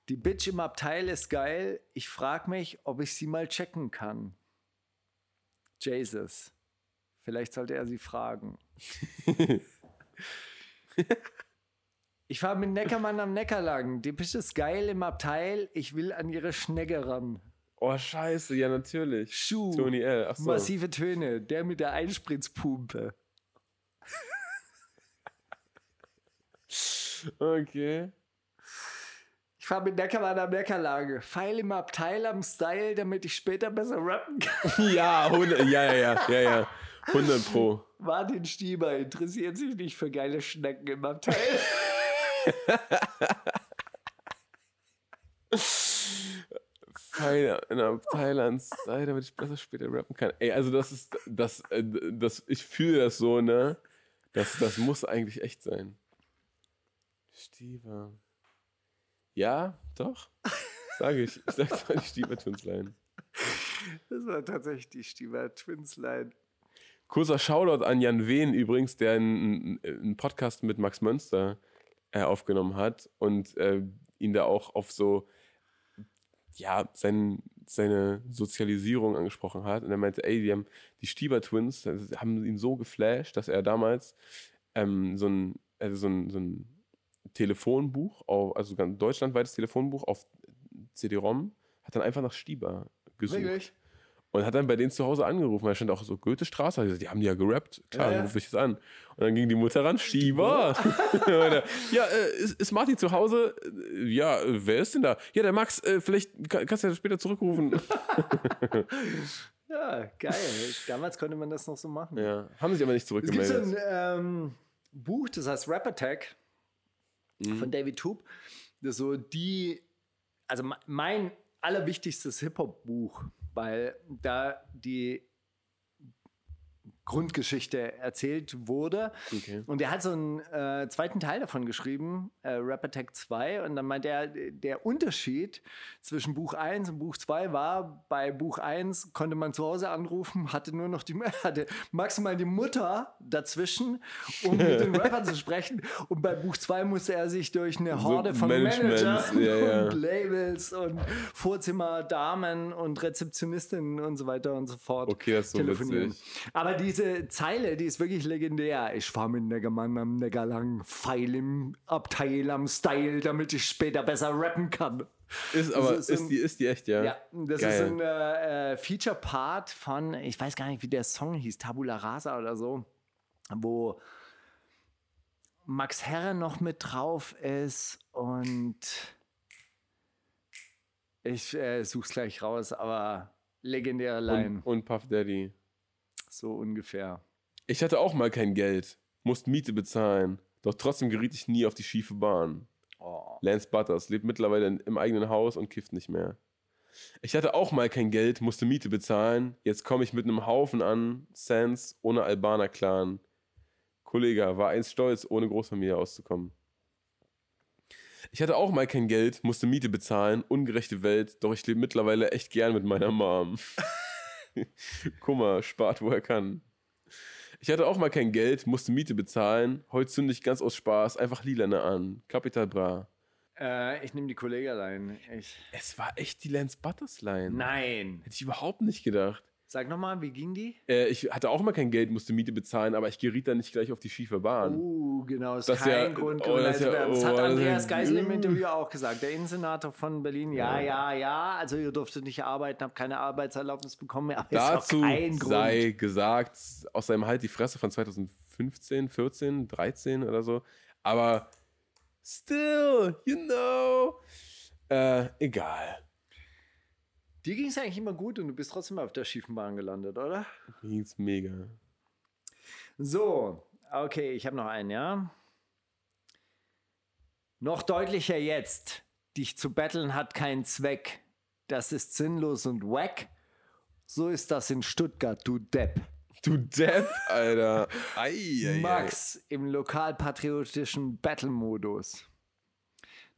Die Bitch im Abteil ist geil. Ich frage mich, ob ich sie mal checken kann. Jesus. Vielleicht sollte er sie fragen. Ich fahre mit Neckermann am Neckar lang. Die Pische ist geil im Abteil. Ich will an ihre Schnecke ran. Oh, scheiße, ja, natürlich. Schuh. Tony L. Ach so. Massive Töne. Der mit der Einspritzpumpe. Okay. Ich fahre mit Neckermann am Neckar lang. Pfeil im Abteil am Style, damit ich später besser rappen kann. Ja, 100, ja, ja, ja, ja, ja. 100 Pro. Martin Stieber interessiert sich nicht für geile Schnecken im Abteil. Pfeil in einem Thailand Style, damit ich besser später rappen kann. Ey, also das ist, das, äh, das, ich fühle das so, ne? Das, das muss eigentlich echt sein. Stieber. Ja, doch. Sage ich. Ich sag zwar die Stieber Twinsline. Das war tatsächlich die Stieber Twinsline. Kurzer Shoutout an Jan Wehn übrigens, der einen, einen Podcast mit Max Mönster äh, aufgenommen hat und äh, ihn da auch auf so, ja, sein, seine Sozialisierung angesprochen hat. Und er meinte, ey, die haben die Stieber Twins, also, haben ihn so geflasht, dass er damals ähm, so ein, also so ein, so ein Telefonbuch, auf, also ganz deutschlandweites Telefonbuch auf CD-ROM, hat dann einfach nach Stieber gesucht. Und hat dann bei denen zu Hause angerufen. Da stand auch so Goethestraße. Gesagt, Die haben die ja gerappt. Klar, Ja, dann ja. rufe ich das an. Und dann ging die Mutter ran, Stieber. Und er, ja, äh, ist, ist Martin zu Hause? Äh, Ja, äh, wer ist denn da? Ja, der Max, äh, vielleicht kann, kannst du ja später zurückrufen. Ja, geil. Damals konnte man das noch so machen. ja, haben sich aber nicht Es gibt so zurückgemeldet. ein ähm, Buch, das heißt Rap Attack Mhm. von David Toop. Das ist so die, also me- mein allerwichtigstes Hip-Hop-Buch, weil da die Grundgeschichte erzählt wurde. Okay. Und er hat so einen äh, zweiten Teil davon geschrieben, äh, Rap Attack 2. Und dann meint er, der Unterschied zwischen Buch 1 und Buch 2 war, bei Buch 1 konnte man zu Hause anrufen, hatte nur noch die, hatte maximal die Mutter dazwischen, um mit den Rappern zu sprechen. Und bei Buch 2 musste er sich durch eine So Horde von Management, Managern ja, ja. und Labels und Vorzimmerdamen und Rezeptionistinnen und so weiter und so fort Okay, das ist so telefonieren. witzig. Aber diese Zeile, die ist wirklich legendär. Ich fahr mit Neckermann am Neckar lang, Pfeil im Abteil am Style, damit ich später besser rappen kann. Ist aber, ist ist, ein- die, ist die echt, ja? Ja, das Geil. ist ein äh, äh, Feature-Part von, ich weiß gar nicht, wie der Song hieß, Tabula Rasa oder so, wo Max Herre noch mit drauf ist und ich äh, such's gleich raus, aber legendäre Line, Und, und Puff Daddy. So ungefähr. Ich hatte auch mal kein Geld, musste Miete bezahlen, doch trotzdem geriet ich nie auf die schiefe Bahn. Oh. Lance Butters lebt mittlerweile in- im eigenen Haus und kifft nicht mehr. Ich hatte auch mal kein Geld, musste Miete bezahlen. Jetzt komme ich mit einem Haufen an, Sans ohne Albaner-Clan. Kollege, war einst stolz, ohne Großfamilie auszukommen. Ich hatte auch mal kein Geld, musste Miete bezahlen, ungerechte Welt, doch ich lebe mittlerweile echt gern mit meiner Mom. Kummer, spart, wo er kann. Ich hatte auch mal kein Geld, musste Miete bezahlen. Heute zünde ich ganz aus Spaß einfach Lilane an. Capital Bra. Äh, ich nehme die Kollegelein. Ich. Es war echt die Lance Butters Line. Nein. Hätte ich überhaupt nicht gedacht. Sag nochmal, wie ging die? Äh, ich hatte auch mal kein Geld, musste Miete bezahlen, aber ich geriet dann nicht gleich auf die schiefe Bahn. Uh, genau, ist Das ist kein ja- Grund, oh, das ist ja-. Das oh, hat das ist Andreas Geisel im Interview auch gesagt. Der Innensenator von Berlin, ja, ja, ja. Also ihr durftet nicht arbeiten, habt keine Arbeitserlaubnis bekommen. Aber ist Dazu auch kein Grund. sei gesagt, aus seinem Halt die Fresse von 2015, 14, 13 oder so. Aber still, you know. Äh, egal. Dir ging es eigentlich immer gut und du bist trotzdem auf der schiefen Bahn gelandet, oder? Mir ging's mega. So, okay, ich habe noch einen, ja. Noch deutlicher jetzt. Dich zu betteln hat keinen Zweck. Das ist sinnlos und wack. So ist das in Stuttgart, du Depp. Du Depp, Alter. Ei, ei, ei. Max im lokalpatriotischen Battle-Modus.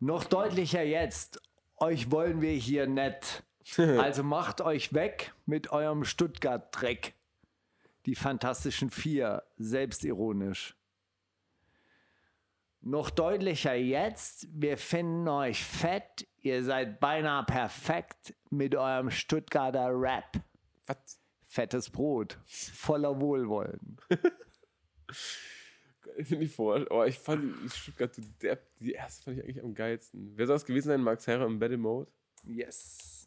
Noch deutlicher jetzt. Euch wollen wir hier nett. Also macht euch weg mit eurem Stuttgart-Dreck. Die Fantastischen Vier, selbstironisch. Noch deutlicher jetzt, wir finden euch fett, ihr seid beinahe perfekt mit eurem Stuttgarter Rap. Was? Fettes Brot, voller Wohlwollen. Finde ich vor. Oh, ich fand Stuttgart, du Depp, die erste fand ich eigentlich am geilsten. Wer soll es gewesen sein? Max Herre im Battle Mode? Yes.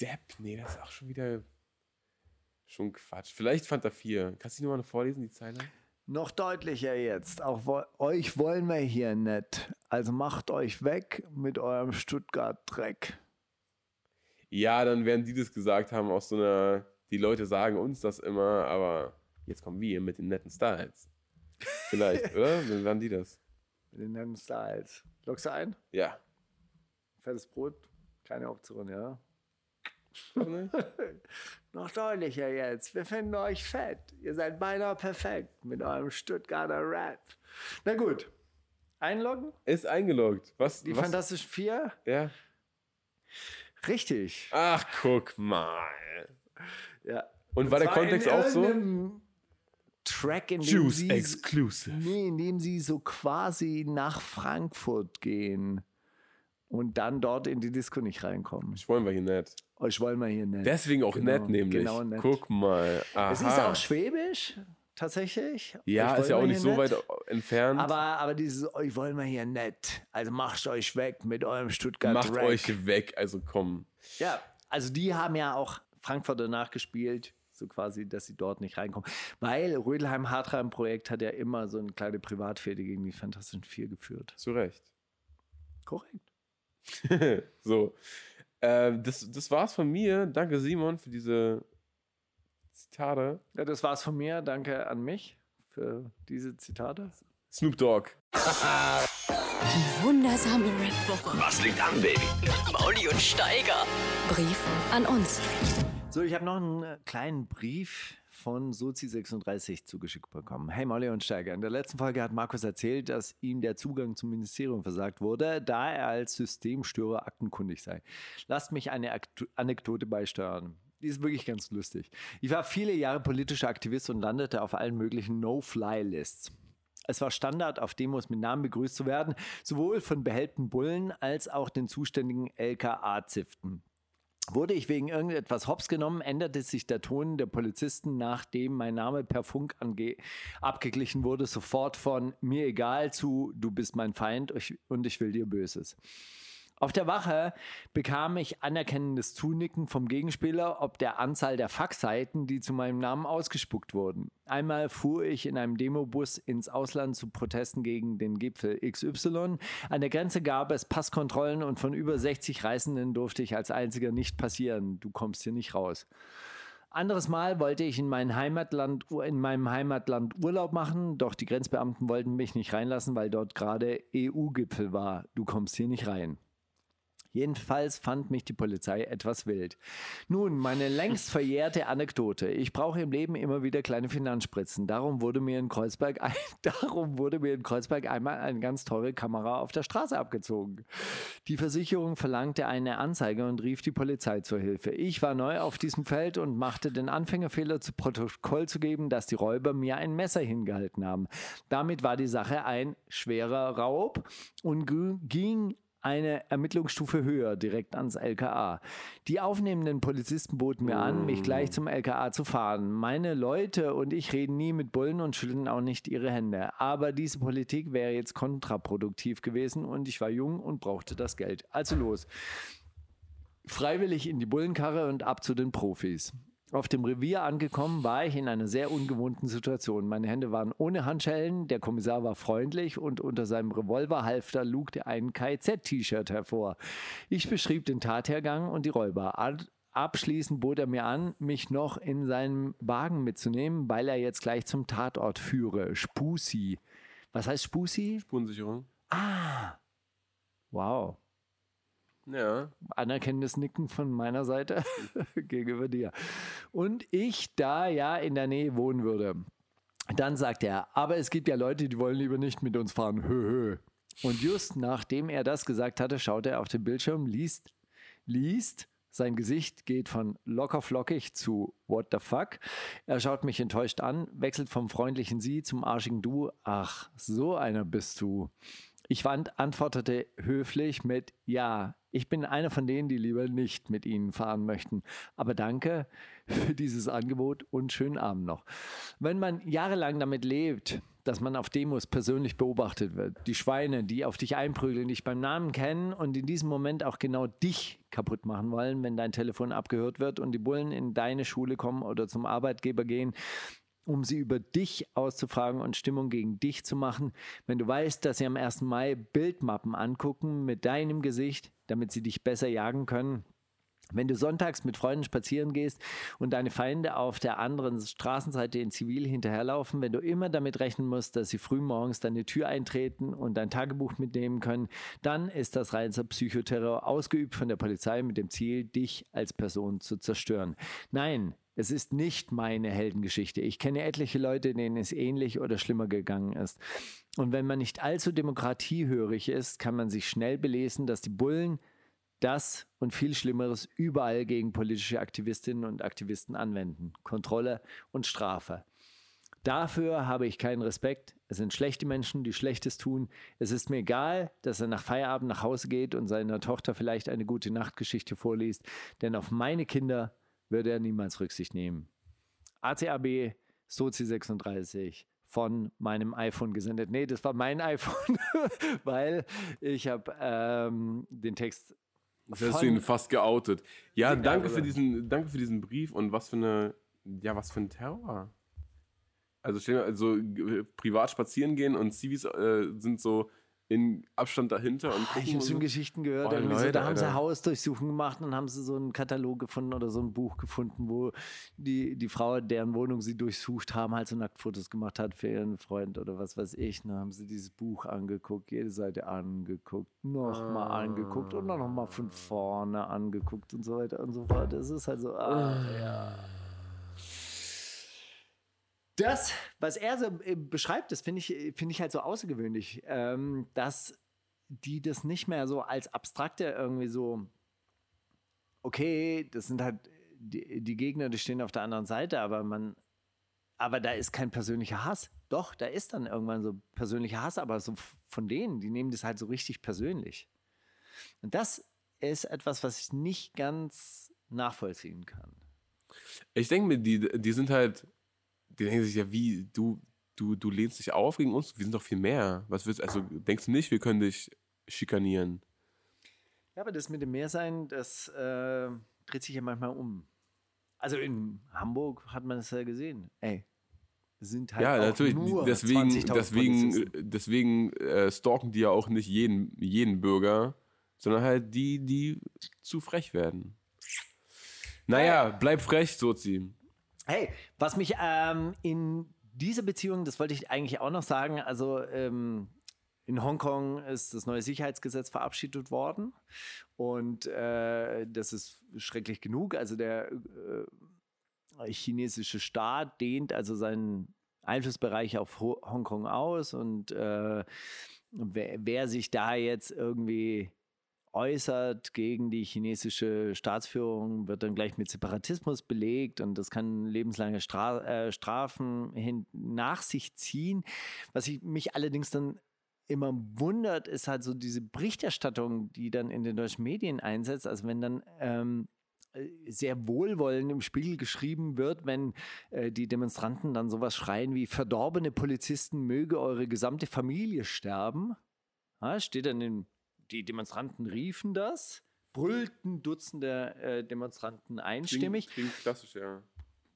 Depp, nee, das ist auch schon wieder schon Quatsch. Vielleicht Fanta 4. Kannst du die nochmal vorlesen, die Zeile? Noch deutlicher jetzt. Auch wo euch wollen wir hier nicht. Also macht euch weg mit eurem Stuttgart-Dreck. Ja, dann werden die das gesagt haben aus so einer. Die Leute sagen uns das immer, aber jetzt kommen wir mit den netten Styles. Vielleicht, oder? Dann werden die das. Mit den netten Styles. Lockst du ein? Ja. Fettes Brot, keine Option, ja? Noch deutlicher jetzt. Wir finden euch fett. Ihr seid beinahe perfekt mit eurem Stuttgarter Rap. Na gut. Einloggen? Ist eingeloggt. Was? Die was? Fantastischen Vier? Ja. Richtig. Ach, guck mal. Ja. Und war der Kontext auch so? Track, in dem Juice sie, Exclusive. nee, in dem sie so quasi nach Frankfurt gehen und dann dort in die Disco nicht reinkommen. Ich wollen wir hier nicht. Euch wollen wir hier nicht. Deswegen auch Genau, nett, nämlich. genau nett. Guck mal. Aha. Es ist auch Schwäbisch, tatsächlich. ja, ist ja auch nicht so nicht. weit entfernt. Aber, aber dieses, euch wollen wir hier nett. Also macht euch weg mit eurem Stuttgart Macht Rap. euch weg, also komm. Ja, also die haben ja auch Frankfurter nachgespielt, so quasi, dass sie dort nicht reinkommen. Weil Rödelheim Hartheim Projekt hat ja immer so eine kleine Privatfehde gegen die Fantastischen Vier geführt. Zu Recht. Korrekt. so. Ähm, das, das war's von mir. Danke, Simon, für diese Zitate. Ja, das war's von mir. Danke an mich für diese Zitate. Snoop Dogg. Die wundersame Red Woche. Was liegt an, Baby? Mauli und Steiger. Brief an uns. So, ich habe noch einen äh, kleinen Brief von Sozi36 zugeschickt bekommen. Hey Molly und Steiger, in der letzten Folge hat Markus erzählt, dass ihm der Zugang zum Ministerium versagt wurde, da er als Systemstörer aktenkundig sei. Lasst mich eine Aktu Anekdote beisteuern. Die ist wirklich ganz lustig. Ich war viele Jahre politischer Aktivist und landete auf allen möglichen No-Fly-Lists. Es war Standard, auf Demos mit Namen begrüßt zu werden, sowohl von behellten Bullen als auch den zuständigen LKA-Ziften. Wurde ich wegen irgendetwas hops genommen, änderte sich der Ton der Polizisten, nachdem mein Name per Funk abgeglichen wurde, sofort von mir egal zu du bist mein Feind und ich will dir Böses. Auf der Wache bekam ich anerkennendes Zunicken vom Gegenspieler ob der Anzahl der Faxseiten, die zu meinem Namen ausgespuckt wurden. Einmal fuhr ich in einem Demobus ins Ausland zu Protesten gegen den Gipfel XY. An der Grenze gab es Passkontrollen und von über 60 Reisenden durfte ich als einziger nicht passieren. Du kommst hier nicht raus. Anderes Mal wollte ich in, mein Heimatland, in meinem Heimatland Urlaub machen, doch die Grenzbeamten wollten mich nicht reinlassen, weil dort gerade EU-Gipfel war. Du kommst hier nicht rein. Jedenfalls fand mich die Polizei etwas wild. Nun, meine längst verjährte Anekdote. Ich brauche im Leben immer wieder kleine Finanzspritzen. Darum wurde mir in Kreuzberg, ein, darum wurde mir in Kreuzberg einmal eine ganz teure Kamera auf der Straße abgezogen. Die Versicherung verlangte eine Anzeige und rief die Polizei zur Hilfe. Ich war neu auf diesem Feld und machte den Anfängerfehler zu Protokoll zu geben, dass die Räuber mir ein Messer hingehalten haben. Damit war die Sache ein schwerer Raub und ging eine Ermittlungsstufe höher, direkt ans LKA. Die aufnehmenden Polizisten boten mir an, mich gleich zum LKA zu fahren. Meine Leute und ich reden nie mit Bullen und schütteln auch nicht ihre Hände. Aber diese Politik wäre jetzt kontraproduktiv gewesen und ich war jung und brauchte das Geld. Also los. Freiwillig in die Bullenkarre und ab zu den Profis. Auf dem Revier angekommen war ich in einer sehr ungewohnten Situation. Meine Hände waren ohne Handschellen, der Kommissar war freundlich und unter seinem Revolverhalfter lugte ein KZ-T-Shirt hervor. Ich beschrieb den Tathergang und die Räuber. Abschließend bot er mir an, mich noch in seinen Wagen mitzunehmen, weil er jetzt gleich zum Tatort führe. Spusi. Was heißt Spusi? Spurensicherung. Wow. Ja. anerkennendes Nicken von meiner Seite gegenüber dir. Und ich da ja in der Nähe wohnen würde. Dann sagt er, aber es gibt ja Leute, die wollen lieber nicht mit uns fahren. Hö, hö. Und just nachdem er das gesagt hatte, schaut er auf den Bildschirm, liest, liest, sein Gesicht geht von locker flockig zu what the fuck. Er schaut mich enttäuscht an, wechselt vom freundlichen Sie zum arschigen Du. Ach, so einer bist du. Ich antwortete höflich mit Ja, ich bin einer von denen, die lieber nicht mit Ihnen fahren möchten. Aber danke für dieses Angebot und schönen Abend noch. Wenn man jahrelang damit lebt, dass man auf Demos persönlich beobachtet wird, die Schweine, die auf dich einprügeln, dich beim Namen kennen und in diesem Moment auch genau dich kaputt machen wollen, wenn dein Telefon abgehört wird und die Bullen in deine Schule kommen oder zum Arbeitgeber gehen, um sie über dich auszufragen und Stimmung gegen dich zu machen, wenn du weißt, dass sie am 1. Mai Bildmappen angucken mit deinem Gesicht, damit sie dich besser jagen können, wenn du sonntags mit Freunden spazieren gehst und deine Feinde auf der anderen Straßenseite in Zivil hinterherlaufen, wenn du immer damit rechnen musst, dass sie frühmorgens deine Tür eintreten und dein Tagebuch mitnehmen können, dann ist das reinster Psychoterror ausgeübt von der Polizei mit dem Ziel, dich als Person zu zerstören. Nein, es ist nicht meine Heldengeschichte. Ich kenne etliche Leute, denen es ähnlich oder schlimmer gegangen ist. Und wenn man nicht allzu demokratiehörig ist, kann man sich schnell belesen, dass die Bullen das und viel Schlimmeres überall gegen politische Aktivistinnen und Aktivisten anwenden. Kontrolle und Strafe. Dafür habe ich keinen Respekt. Es sind schlechte Menschen, die Schlechtes tun. Es ist mir egal, dass er nach Feierabend nach Hause geht und seiner Tochter vielleicht eine gute Nachtgeschichte vorliest, denn auf meine Kinder würde er niemals Rücksicht nehmen. ACAB Sozi 36 von meinem iPhone gesendet. Nee, das war mein iPhone, weil ich habe ähm, den Text. Das hast du ihn fast geoutet. Ja, danke für, diesen, danke für diesen Brief und was für eine, ja, was für ein Terror. Also, stell dir, also privat spazieren gehen und Civis äh, sind so in Abstand dahinter und gucken. Ich habe schon Geschichten gehört. Oh, Leute, so, da haben Alter. sie Hausdurchsuchungen gemacht und haben sie so einen Katalog gefunden oder so ein Buch gefunden, wo die, die Frau, deren Wohnung sie durchsucht haben, halt so Nacktfotos gemacht hat für ihren Freund oder was weiß ich. Dann haben sie dieses Buch angeguckt, jede Seite angeguckt, nochmal ah. angeguckt und dann nochmal von vorne angeguckt und so weiter und so fort. Das ist halt so, ah, ja. Das, was er so äh, beschreibt, das finde ich, find ich halt so außergewöhnlich, ähm, dass die das nicht mehr so als abstrakte irgendwie so, okay, das sind halt die, die Gegner, die stehen auf der anderen Seite, aber man, aber da ist kein persönlicher Hass. Doch, da ist dann irgendwann so persönlicher Hass, aber so von denen, die nehmen das halt so richtig persönlich. Und das ist etwas, was ich nicht ganz nachvollziehen kann. Ich denke mir, die, die sind halt die denken sich ja, wie, du, du, du lehnst dich auf gegen uns? Wir sind doch viel mehr. Was willst also denkst du nicht, wir können dich schikanieren? Ja, aber das mit dem Meersein, das äh, dreht sich ja manchmal um. Also in Hamburg hat man es ja gesehen. Ey, sind halt ja, natürlich. Nur deswegen, deswegen, deswegen äh, stalken die ja auch nicht jeden, jeden Bürger, sondern halt die, die zu frech werden. Naja, bleib frech, Sozi. Hey, was mich ähm, in dieser Beziehung, das wollte ich eigentlich auch noch sagen, also ähm, in Hongkong ist das neue Sicherheitsgesetz verabschiedet worden und äh, das ist schrecklich genug. Also der äh, chinesische Staat dehnt also seinen Einflussbereich auf Ho Hongkong aus und äh, wer, wer, sich da jetzt irgendwie äußert gegen die chinesische Staatsführung, wird dann gleich mit Separatismus belegt und das kann lebenslange Stra äh, Strafen hin nach sich ziehen. Was ich mich allerdings dann immer wundert, ist halt so diese Berichterstattung, die dann in den deutschen Medien einsetzt. Also wenn dann ähm, sehr wohlwollend im Spiegel geschrieben wird, wenn äh, die Demonstranten dann sowas schreien wie verdorbene Polizisten möge eure gesamte Familie sterben. Ja, steht dann im die Demonstranten riefen das, brüllten Dutzende äh, Demonstranten einstimmig. Klingt, klingt klassisch, ja.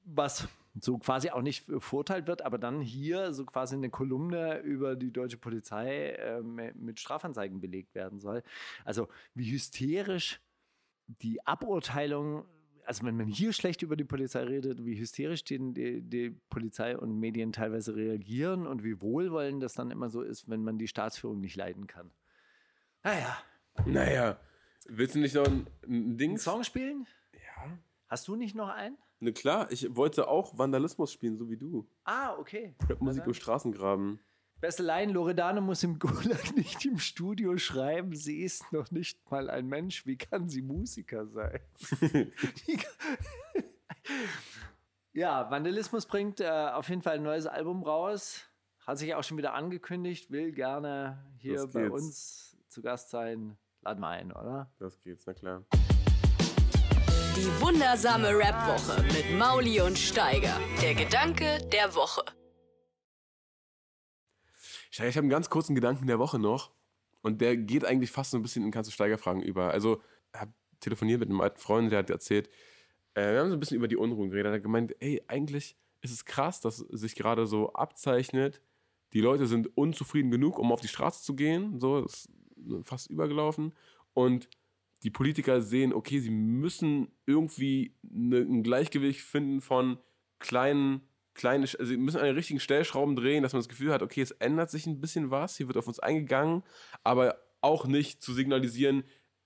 Was so quasi auch nicht verurteilt wird, aber dann hier so quasi eine Kolumne über die deutsche Polizei äh, mit Strafanzeigen belegt werden soll. Also wie hysterisch die Aburteilung, also wenn man hier schlecht über die Polizei redet, wie hysterisch die, die, die Polizei und Medien teilweise reagieren und wie wohlwollend das dann immer so ist, wenn man die Staatsführung nicht leiden kann. Naja. Naja. Willst du nicht noch ein, ein Ding? Einen Song spielen? Ja. Hast du nicht noch einen? Ne, klar. Ich wollte auch Vandalismus spielen, so wie du. Ah, okay. Musik im Straßengraben. Beste Line, Loredane muss im Gulag nicht im Studio schreiben, sie ist noch nicht mal ein Mensch, wie kann sie Musiker sein? ja, Vandalismus bringt äh, auf jeden Fall ein neues Album raus. hat sich auch schon wieder angekündigt, will gerne hier bei uns zu Gast sein. Laden wir ein, oder? Das geht's, na klar. Die wundersame Rap-Woche mit Mauli und Steiger. Der Gedanke der Woche. Steiger, ich habe einen ganz kurzen Gedanken der Woche noch. Und der geht eigentlich fast so ein bisschen in Kannst du Steiger-Fragen über. Also, ich habe telefoniert mit einem alten Freund, der hat erzählt, äh, wir haben so ein bisschen über die Unruhen geredet. Er hat gemeint, ey, eigentlich ist es krass, dass sich gerade so abzeichnet, die Leute sind unzufrieden genug, um auf die Straße zu gehen. So, das ist fast übergelaufen. Und die Politiker sehen, okay, sie müssen irgendwie ne, ein Gleichgewicht finden von kleinen, kleine, also sie müssen an den richtigen Stellschrauben drehen, dass man das Gefühl hat, okay, es ändert sich ein bisschen was, hier wird auf uns eingegangen, aber auch nicht zu signalisieren,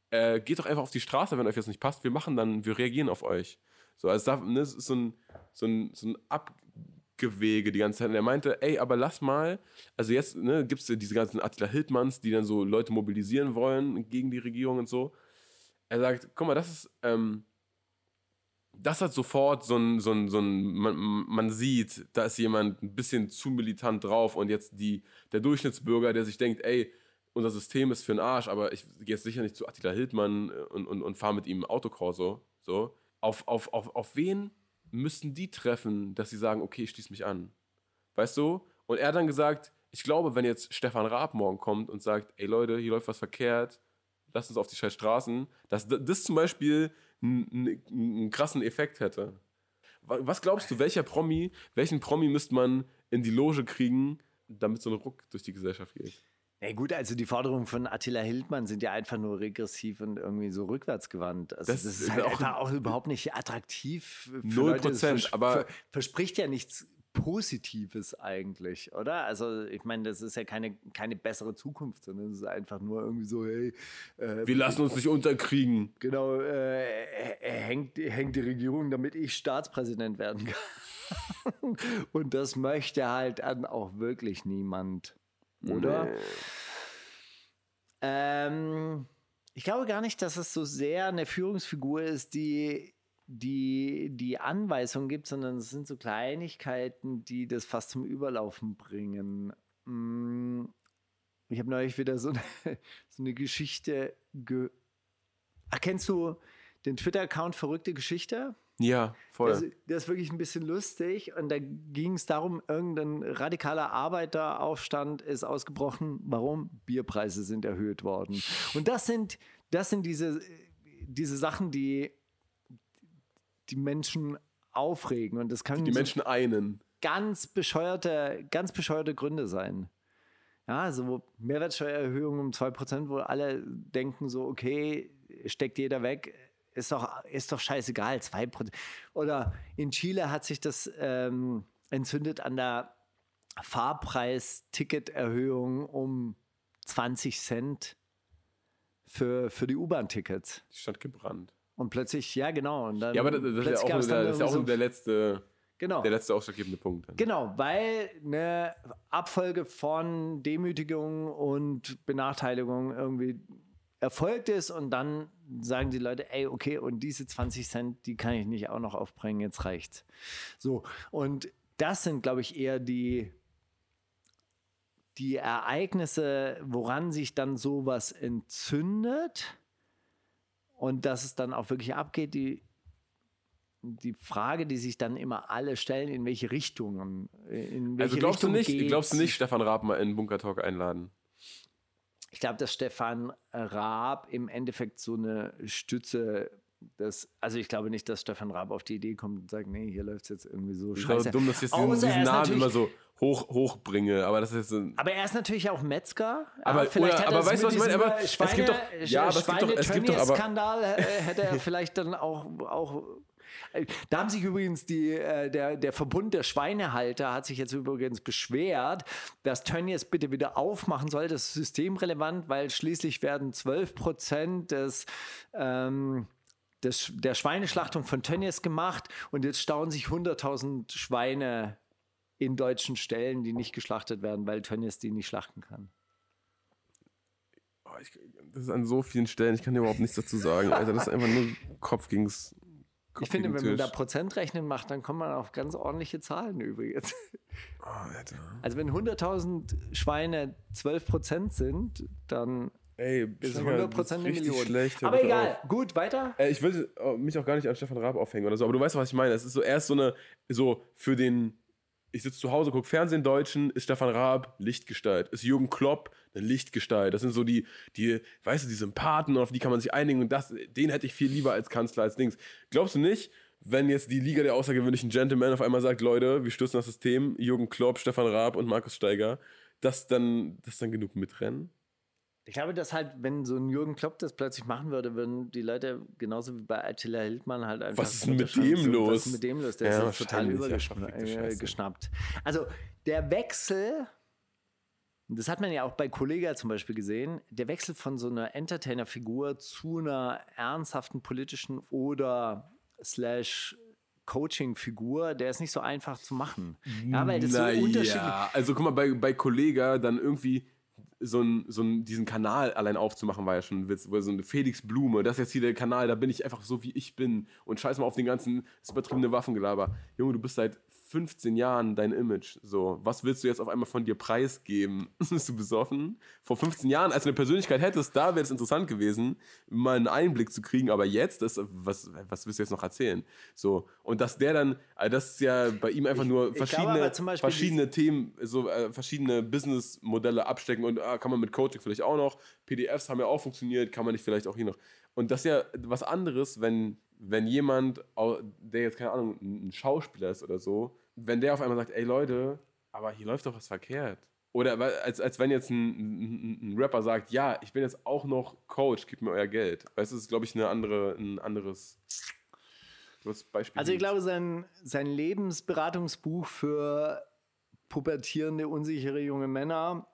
äh, geht doch einfach auf die Straße, wenn euch das nicht passt, wir machen dann, wir reagieren auf euch. So, also da, ne, ist so ein, so ein, so ein Abgewege die ganze Zeit. Und er meinte, ey, aber lass mal, also jetzt ne, gibt es ja diese ganzen Attila Hildmanns, die dann so Leute mobilisieren wollen gegen die Regierung und so. Er sagt, guck mal, das ist, ähm, das hat sofort so ein, so ein, so ein man, man sieht, da ist jemand ein bisschen zu militant drauf und jetzt die, der Durchschnittsbürger, der sich denkt, ey, unser System ist für den Arsch, aber ich gehe jetzt sicher nicht zu Attila Hildmann und, und, und fahre mit ihm Autokorso, so. Auf, auf, auf, auf wen müssten die treffen, dass sie sagen, okay, ich schließe mich an? Weißt du? Und er hat dann gesagt, ich glaube, wenn jetzt Stefan Raab morgen kommt und sagt, ey Leute, hier läuft was verkehrt, lasst uns auf die scheiß Straßen, dass das zum Beispiel einen, krassen Effekt hätte. Wa- Was glaubst du, welcher Promi, welchen Promi müsste man in die Loge kriegen, damit so ein Ruck durch die Gesellschaft geht? Na gut, also die Forderungen von Attila Hildmann sind ja einfach nur regressiv und irgendwie so rückwärtsgewandt. Also Das das, ist halt auch- einfach auch überhaupt nicht attraktiv. Für Null Leute. Das Prozent, aber- ver- verspricht ja nichts Positives eigentlich, oder? Also ich meine, das ist ja keine, keine bessere Zukunft, sondern es ist einfach nur irgendwie so, hey, äh, Wir lassen uns nicht unterkriegen. genau, äh, hängt, hängt die Regierung, damit ich Staatspräsident werden kann. Und das möchte halt dann auch wirklich niemand, oder? Ähm, ich glaube gar nicht, dass es so sehr eine Führungsfigur ist, die die, die Anweisung gibt, sondern es sind so Kleinigkeiten, die das fast zum Überlaufen bringen. Mm, Ich habe neulich wieder so eine, so eine Geschichte. Ge Ach, kennst du den Twitter-Account Verrückte Geschichte? Ja, voll. Das, das ist wirklich ein bisschen lustig. Und da ging es darum, irgendein radikaler Arbeiteraufstand ist ausgebrochen. Warum? Bierpreise sind erhöht worden. Und das sind, das sind diese, diese Sachen, die die Menschen aufregen. Und das können die so Menschen einen. ganz bescheuerte, ganz bescheuerte Gründe sein. Ja, so Mehrwertsteuererhöhung um 2%, wo alle denken so, okay, steckt jeder weg, ist doch, ist doch scheißegal, 2%. Oder in Chile hat sich das ähm, entzündet an der Fahrpreis-Ticketerhöhung um 20 Cent für, für die U-Bahn-Tickets. Die Stadt gebrannt. Und plötzlich, ja genau. Und dann Ja, aber das, das ist ja auch, der, ist ja auch nur der letzte, genau. der letzte ausschlaggebende Punkt. dann. Genau, weil eine Abfolge von Demütigung und Benachteiligung irgendwie erfolgt ist und dann sagen die Leute, ey, okay, und diese 20 Cent, die kann ich nicht auch noch aufbringen, jetzt reicht's. So, und das sind, glaube ich, eher die, die Ereignisse, woran sich dann sowas entzündet und dass es dann auch wirklich abgeht, die, die Frage, die sich dann immer alle stellen, in welche Richtungen, in welche Also glaubst du Richtung nicht, geht's? glaubst du nicht, Stefan Raab mal in Bunker Talk einladen? Ich glaube, dass Stefan Raab im Endeffekt so eine Stütze des, also ich glaube nicht, dass Stefan Raab auf die Idee kommt und sagt, nee, hier läuft es jetzt irgendwie so Ich scheiße. glaube, dumm, dass ich jetzt diesen, diesen Namen immer so hoch, hochbringe, aber das ist so. Aber er ist natürlich auch Metzger. Aber- vielleicht oder- aber er weißt du, was ich meine? Aber äh, es Schweine, gibt doch- ja, aber es gibt doch- es gibt doch aber- Skandal äh, hätte er vielleicht dann auch, auch da haben sich übrigens die, äh, der, der Verbund der Schweinehalter hat sich jetzt übrigens beschwert, dass Tönnies bitte wieder aufmachen soll. Das ist systemrelevant, weil schließlich werden 12 Prozent des, ähm, des, der Schweineschlachtung von Tönnies gemacht und jetzt stauen sich 100.000 Schweine in deutschen Ställen, die nicht geschlachtet werden, weil Tönnies die nicht schlachten kann. Oh, ich, das ist an so vielen Stellen, ich kann dir überhaupt nichts dazu sagen. Alter, das ist einfach nur Kopf gegens Ich finde, wenn man da Prozentrechnen macht, dann kommt man auf ganz ordentliche Zahlen übrigens. Oh. Also wenn 100.000 Schweine 12 Prozent sind, dann Ey, ist es Stenger, 100 das ist Prozent eine richtig Million. Schlecht, Aber egal, auf. gut, weiter. Äh, ich will äh, mich auch gar nicht an Stefan Raab aufhängen oder so, aber du weißt, was ich meine. Es ist so erst so eine, so für den, ich sitze zu Hause, gucke Fernsehen Deutschen, ist Stefan Raab Lichtgestalt, ist Jürgen Klopp eine Lichtgestalt. Das sind so die, die, weißt du, die Sympathen, auf die kann man sich einigen und das, den hätte ich viel lieber als Kanzler, als Dings. Glaubst du nicht, wenn jetzt die Liga der außergewöhnlichen Gentlemen auf einmal sagt, Leute, wir stürzen das System, Jürgen Klopp, Stefan Raab und Markus Steiger, dass dann, dass dann genug mitrennen? Ich glaube, dass halt, wenn so ein Jürgen Klopp das plötzlich machen würde, würden die Leute genauso wie bei Attila Hildmann halt einfach. Was ist denn mit dem so, los? Was ist mit dem los? Der Ja, ist total ja, übergeschnappt. Scheiße. geschnappt. Also der Wechsel, das hat man ja auch bei Kollega zum Beispiel gesehen, der Wechsel von so einer Entertainer-Figur zu einer ernsthaften politischen oder slash Coaching-Figur, der ist nicht so einfach zu machen. Ja, weil das so Naja, unterschiedlich. Also guck mal, bei, bei Kollega dann irgendwie so, ein, so ein, diesen Kanal allein aufzumachen, war ja schon ein Witz. So eine Felix Blume, das ist jetzt hier der Kanal, da bin ich einfach so, wie ich bin. Und scheiß mal auf den ganzen das übertriebene Waffengelaber. Junge, du bist seit 15 Jahren dein Image. So, was willst du jetzt auf einmal von dir preisgeben? bist du besoffen? Vor 15 Jahren, als du eine Persönlichkeit hättest, da wäre es interessant gewesen, mal einen Einblick zu kriegen. Aber jetzt, das, was, was willst du jetzt noch erzählen? So, und dass der dann, also das ist ja bei ihm einfach nur ich glaube verschiedene, verschiedene Themen, so äh, verschiedene Businessmodelle abstecken und ah, kann man mit Coaching vielleicht auch noch. PDFs haben ja auch funktioniert, kann man nicht vielleicht auch hier noch. Und das ist ja was anderes, wenn, wenn jemand, der jetzt keine Ahnung, ein Schauspieler ist oder so, wenn der auf einmal sagt, ey Leute, aber hier läuft doch was verkehrt. Oder als, als wenn jetzt ein, ein, ein Rapper sagt, ja, ich bin jetzt auch noch Coach, gib mir euer Geld. Weißt du, das ist, glaube ich, eine andere, ein anderes Beispiel. Also ich glaube, sein, sein Lebensberatungsbuch für pubertierende, unsichere junge Männer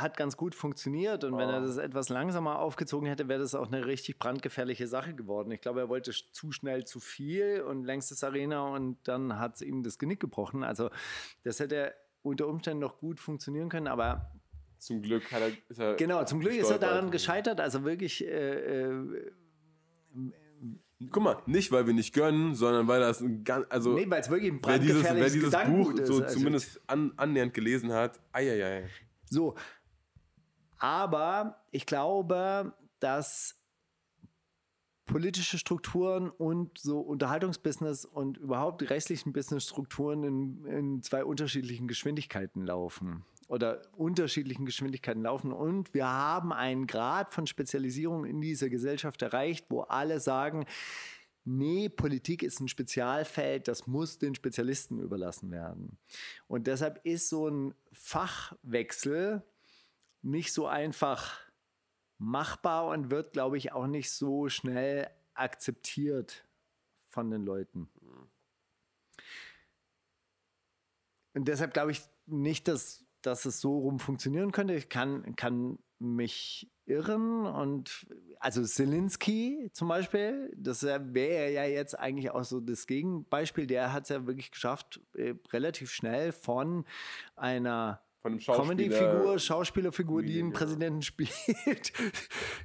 hat ganz gut funktioniert und wenn er das etwas langsamer aufgezogen hätte, wäre das auch eine richtig brandgefährliche Sache geworden. Ich glaube, er wollte zu schnell zu viel und längstes Arena und dann hat es ihm das Genick gebrochen. Also das hätte unter Umständen noch gut funktionieren können, aber zum Glück hat er, ist er genau, zum Glück ist er daran gescheitert. Also wirklich, äh, äh, Guck mal, nicht weil wir nicht gönnen, sondern weil das ein ganz, also nee, weil es wirklich ein wer dieses, wer dieses Buch so Also- zumindest an, annähernd gelesen hat, eieiei. So, aber ich glaube, dass politische Strukturen und so Unterhaltungsbusiness und überhaupt die restlichen Businessstrukturen in, in zwei unterschiedlichen Geschwindigkeiten laufen oder unterschiedlichen Geschwindigkeiten laufen. Und wir haben einen Grad von Spezialisierung in dieser Gesellschaft erreicht, wo alle sagen, nee, Politik ist ein Spezialfeld, das muss den Spezialisten überlassen werden. Und deshalb ist so ein Fachwechsel nicht so einfach machbar und wird, glaube ich, auch nicht so schnell akzeptiert von den Leuten. Und deshalb glaube ich nicht, dass, dass es so rum funktionieren könnte. Ich kann, kann mich irren und also Zelensky zum Beispiel, das wäre ja jetzt eigentlich auch so das Gegenbeispiel, der hat es ja wirklich geschafft, äh, relativ schnell von einer Von einem Schauspieler Comedy-Figur, Schauspielerfigur, die einen ja. Präsidenten spielt,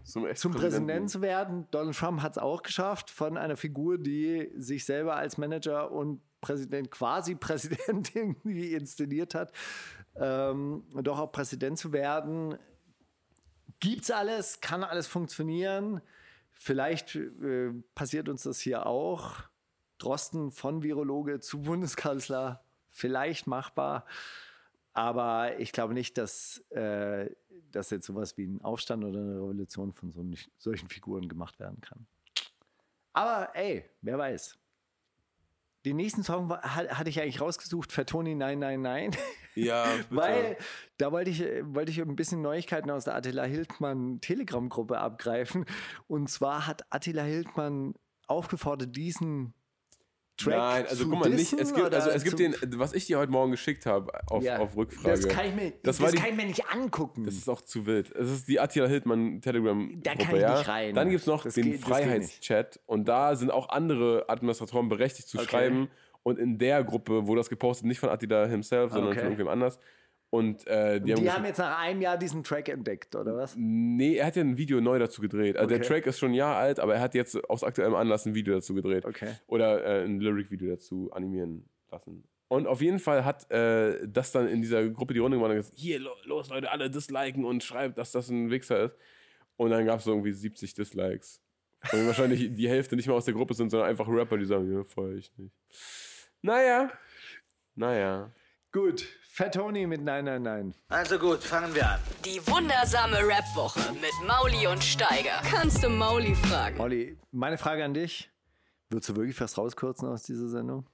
zum, zum Präsidenten zu werden. Donald Trump hat es auch geschafft, von einer Figur, die sich selber als Manager und Präsident, quasi Präsident irgendwie inszeniert hat, ähm, doch auch Präsident zu werden. Gibt's alles, kann alles funktionieren. Vielleicht äh, passiert uns das hier auch. Drosten von Virologe zu Bundeskanzler, vielleicht machbar. Aber ich glaube nicht, dass, äh, dass jetzt sowas wie ein Aufstand oder eine Revolution von so, solchen Figuren gemacht werden kann. Aber ey, wer weiß. Den nächsten Song war, hat, hatte ich eigentlich rausgesucht, Fatoni Nein, Nein, Nein. Ja, bitte. Weil da wollte ich, wollte ich ein bisschen Neuigkeiten aus der Attila Hildmann Telegram-Gruppe abgreifen. Und zwar hat Attila Hildmann aufgefordert, diesen Track Nein, also guck mal, nicht, dissen es gibt, also es gibt den, was ich dir heute Morgen geschickt habe, auf, Ja, auf Rückfrage. Das kann ich mir, Das das war die- kann ich mir nicht angucken. Das ist auch zu wild. Es ist die Attila Hildmann Telegram. Da kann ich ja. nicht rein. Dann gibt es noch Das den das nicht. Freiheitschat und da sind auch andere Administratoren berechtigt zu Okay. schreiben. Und in der Gruppe wurde das gepostet, nicht von Attila himself, sondern Okay. von irgendwem anders. Und äh, die, Die, haben, haben jetzt nach einem Jahr diesen Track entdeckt, oder was? Nee, er hat ja ein Video neu dazu gedreht. Also der Okay. Track ist schon ein Jahr alt, aber er hat jetzt aus aktuellem Anlass ein Video dazu gedreht. Okay. Oder äh, ein Lyric-Video dazu animieren lassen. Und auf jeden Fall hat äh, das dann in dieser Gruppe die Runde gemacht und gesagt, hier, lo- los Leute, alle disliken und schreibt, dass das ein Wichser ist. Und dann gab es so irgendwie 70 Dislikes. Und wahrscheinlich die Hälfte nicht mal aus der Gruppe sind, sondern einfach Rapper, die sagen, ja, feuer ich nicht. Naja. Naja. Gut, Fat Tony mit Nein, Nein, Nein. Also gut, fangen wir an. Die wundersame Rap-Woche mit Mauli und Steiger. Kannst du Mauli fragen? Olli, meine Frage an dich. Würdest du wirklich was rauskürzen aus dieser Sendung?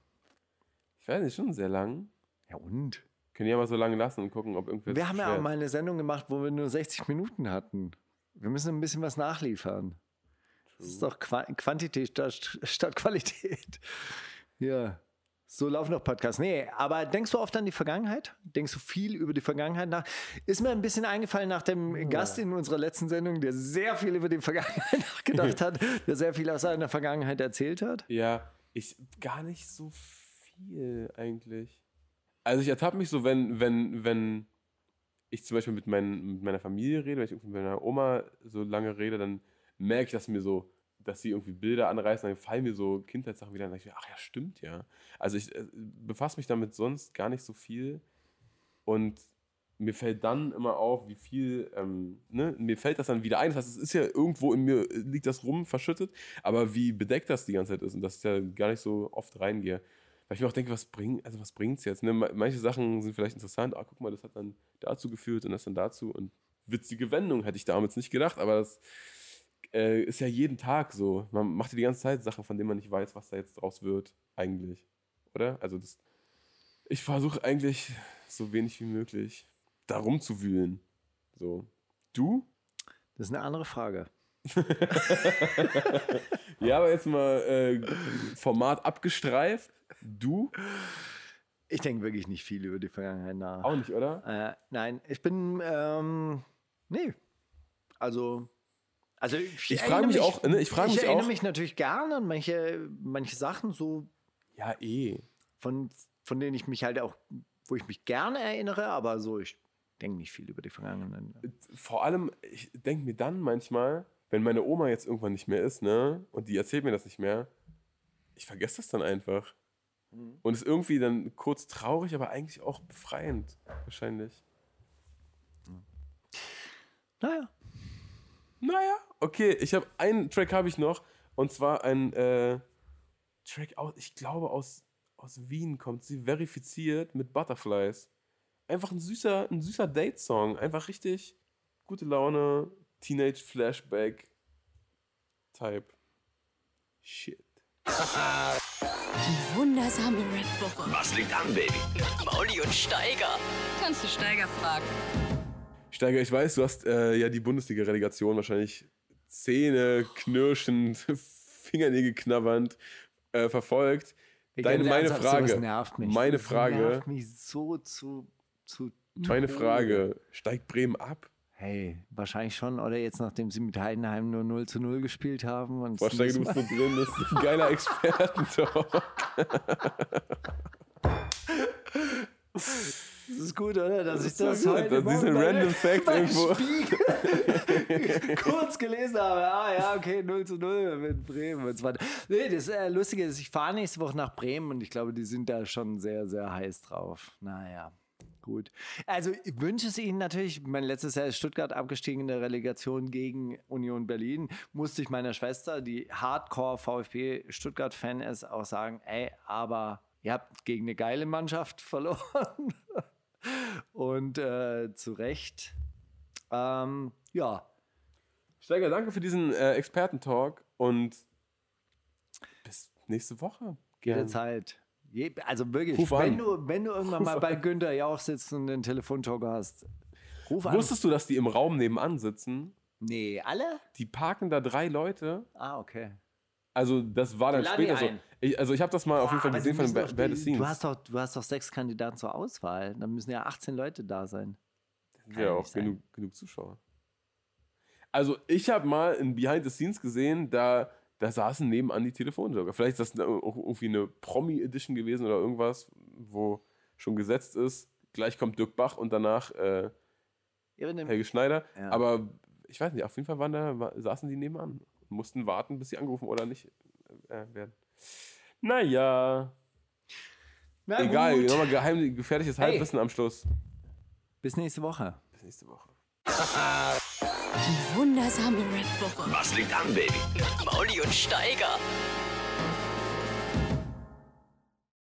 Ich weiß nicht, schon sehr lang. Ja und? Können ja mal so lange lassen und gucken, ob irgendwer Wir haben ja auch mal eine Sendung gemacht, wo wir nur 60 Minuten hatten. Wir müssen ein bisschen was nachliefern. Das ist doch Qua Quantität statt, statt Qualität. Ja. So laufen doch Podcasts. Nee, aber denkst du oft an die Vergangenheit? Denkst du viel über die Vergangenheit nach? Ist mir ein bisschen eingefallen nach dem Gast in unserer letzten Sendung, der sehr viel über die Vergangenheit nachgedacht hat, der sehr viel aus seiner Vergangenheit erzählt hat. Ja, ich gar nicht so viel eigentlich. Also ich ertappe mich so, wenn, wenn, wenn ich zum Beispiel mit, mein, mit meiner Familie rede, wenn ich mit meiner Oma so lange rede, dann merke ich, dass mir so, dass sie irgendwie Bilder anreißen, dann fallen mir so Kindheitssachen wieder, dann denke ich, ach ja, stimmt ja. Also ich äh, befasse mich damit sonst gar nicht so viel und mir fällt dann immer auf, wie viel, ähm, ne, mir fällt das dann wieder ein. Das heißt, es ist ja irgendwo in mir, äh, liegt das rum, verschüttet, aber wie bedeckt das die ganze Zeit ist und dass ich da gar nicht so oft reingehe. Weil ich mir auch denke, was bringt, also was bringt's jetzt? Ne? Ma- Manche Sachen sind vielleicht interessant, ah, guck mal, das hat dann dazu geführt und das dann dazu und witzige Wendung, hätte ich damals nicht gedacht, aber das äh, ist ja jeden Tag so. Man macht ja die ganze Zeit Sachen, von denen man nicht weiß, was da jetzt draus wird, eigentlich. Oder? Also das, ich versuche eigentlich so wenig wie möglich da rumzuwühlen. So. Du? Das ist eine andere Frage. Ja, aber jetzt mal äh, Format abgestreift. Du? Ich denke wirklich nicht viel über die Vergangenheit nach. Auch nicht, oder? Äh, nein, ich bin, ähm, nee. Also, also ich, Ich frage erinnere mich auch, ne, ich frage mich erinnere auch- mich natürlich gerne an manche, manche Sachen, so Ja, eh. von, von denen ich mich halt auch, wo ich mich gerne erinnere, aber so, ich denke nicht viel über die Vergangenheit. Vor allem, ich denke mir dann manchmal, wenn meine Oma jetzt irgendwann nicht mehr ist, ne, und die erzählt mir das nicht mehr, ich vergesse das dann einfach. Und ist irgendwie dann kurz traurig, aber eigentlich auch befreiend, wahrscheinlich. Naja, Naja, okay, ich habe einen Track habe ich noch und zwar ein äh, Track aus, ich glaube aus, aus Wien kommt sie, verifiziert mit Butterflies. Einfach ein süßer, ein süßer Date-Song, einfach richtig gute Laune, Teenage Flashback Type. Shit. Die wundersame Rap-Woche Was liegt an, Baby? Mauli und Steiger. Kannst du Steiger fragen? Steiger, ich weiß, du hast äh, ja die Bundesliga-Relegation wahrscheinlich Zähne knirschend, Fingernägel knabbernd äh, verfolgt. Deine, meine ernsthaft, Frage. nervt mich. Meine Das Frage. nervt mich so zu, zu Meine Frage, steigt Bremen ab? Hey, wahrscheinlich schon, oder jetzt, nachdem sie mit Heidenheim nur 0 zu 0 gespielt haben. Und Boah, Steiger, du bist so drin, das ist ein geiler Expertentalk. Das ist gut, oder? Dass ich ist so das gut. heute Das Morgen bei- random Fact irgendwo. Spiegel kurz gelesen habe. Ah ja, okay, 0 zu 0 mit Bremen und so weiter. Nee, das äh, Lustige ist, ich fahre nächste Woche nach Bremen und ich glaube, die sind da schon sehr, sehr heiß drauf. Naja. Gut. Also ich wünsche es Ihnen natürlich, mein letztes Jahr ist Stuttgart abgestiegen in der Relegation gegen Union Berlin. Musste ich meiner Schwester, die Hardcore VfB Stuttgart-Fan ist, auch sagen, ey, aber ihr habt gegen eine geile Mannschaft verloren. Und äh, zu Recht. Ähm, ja, Steiger, danke für diesen äh, Expertentalk und bis nächste Woche. Gerne. jederzeit. Je, also wirklich, Ruf wenn an. du, wenn du irgendwann mal bei Günther Jauch sitzt und einen Telefontalker hast, ruf an. Wusstest du, dass die im Raum nebenan sitzen? Nee, alle? Die parken da drei Leute. Ah, okay. Also, das war dann Die laden später so. Ich, also, ich habe das mal auf jeden Fall gesehen von den müssen Ba- doch- Behind the Scenes. Du hast, doch, du hast doch sechs Kandidaten zur Auswahl. Dann müssen ja 18 Leute da sein. ja ja auch genug, genug Zuschauer. Also, ich habe mal in Behind the Scenes gesehen, da, da saßen nebenan die Telefonjoker. Vielleicht ist das auch irgendwie eine Promi-Edition gewesen oder irgendwas, wo schon gesetzt ist. gleich kommt Dirk Bach und danach äh, Helge Schneider. Ja. Aber ich weiß nicht, auf jeden Fall waren da, saßen die nebenan. Mussten warten, bis sie angerufen oder nicht äh, werden. Naja, Na egal. gut. Nochmal geheim, gefährliches Hey. Halbwissen am Schluss. Bis nächste Woche. Bis nächste Woche. Die wundersame Rap Woche. Was liegt an, Baby? Mauli und Steiger.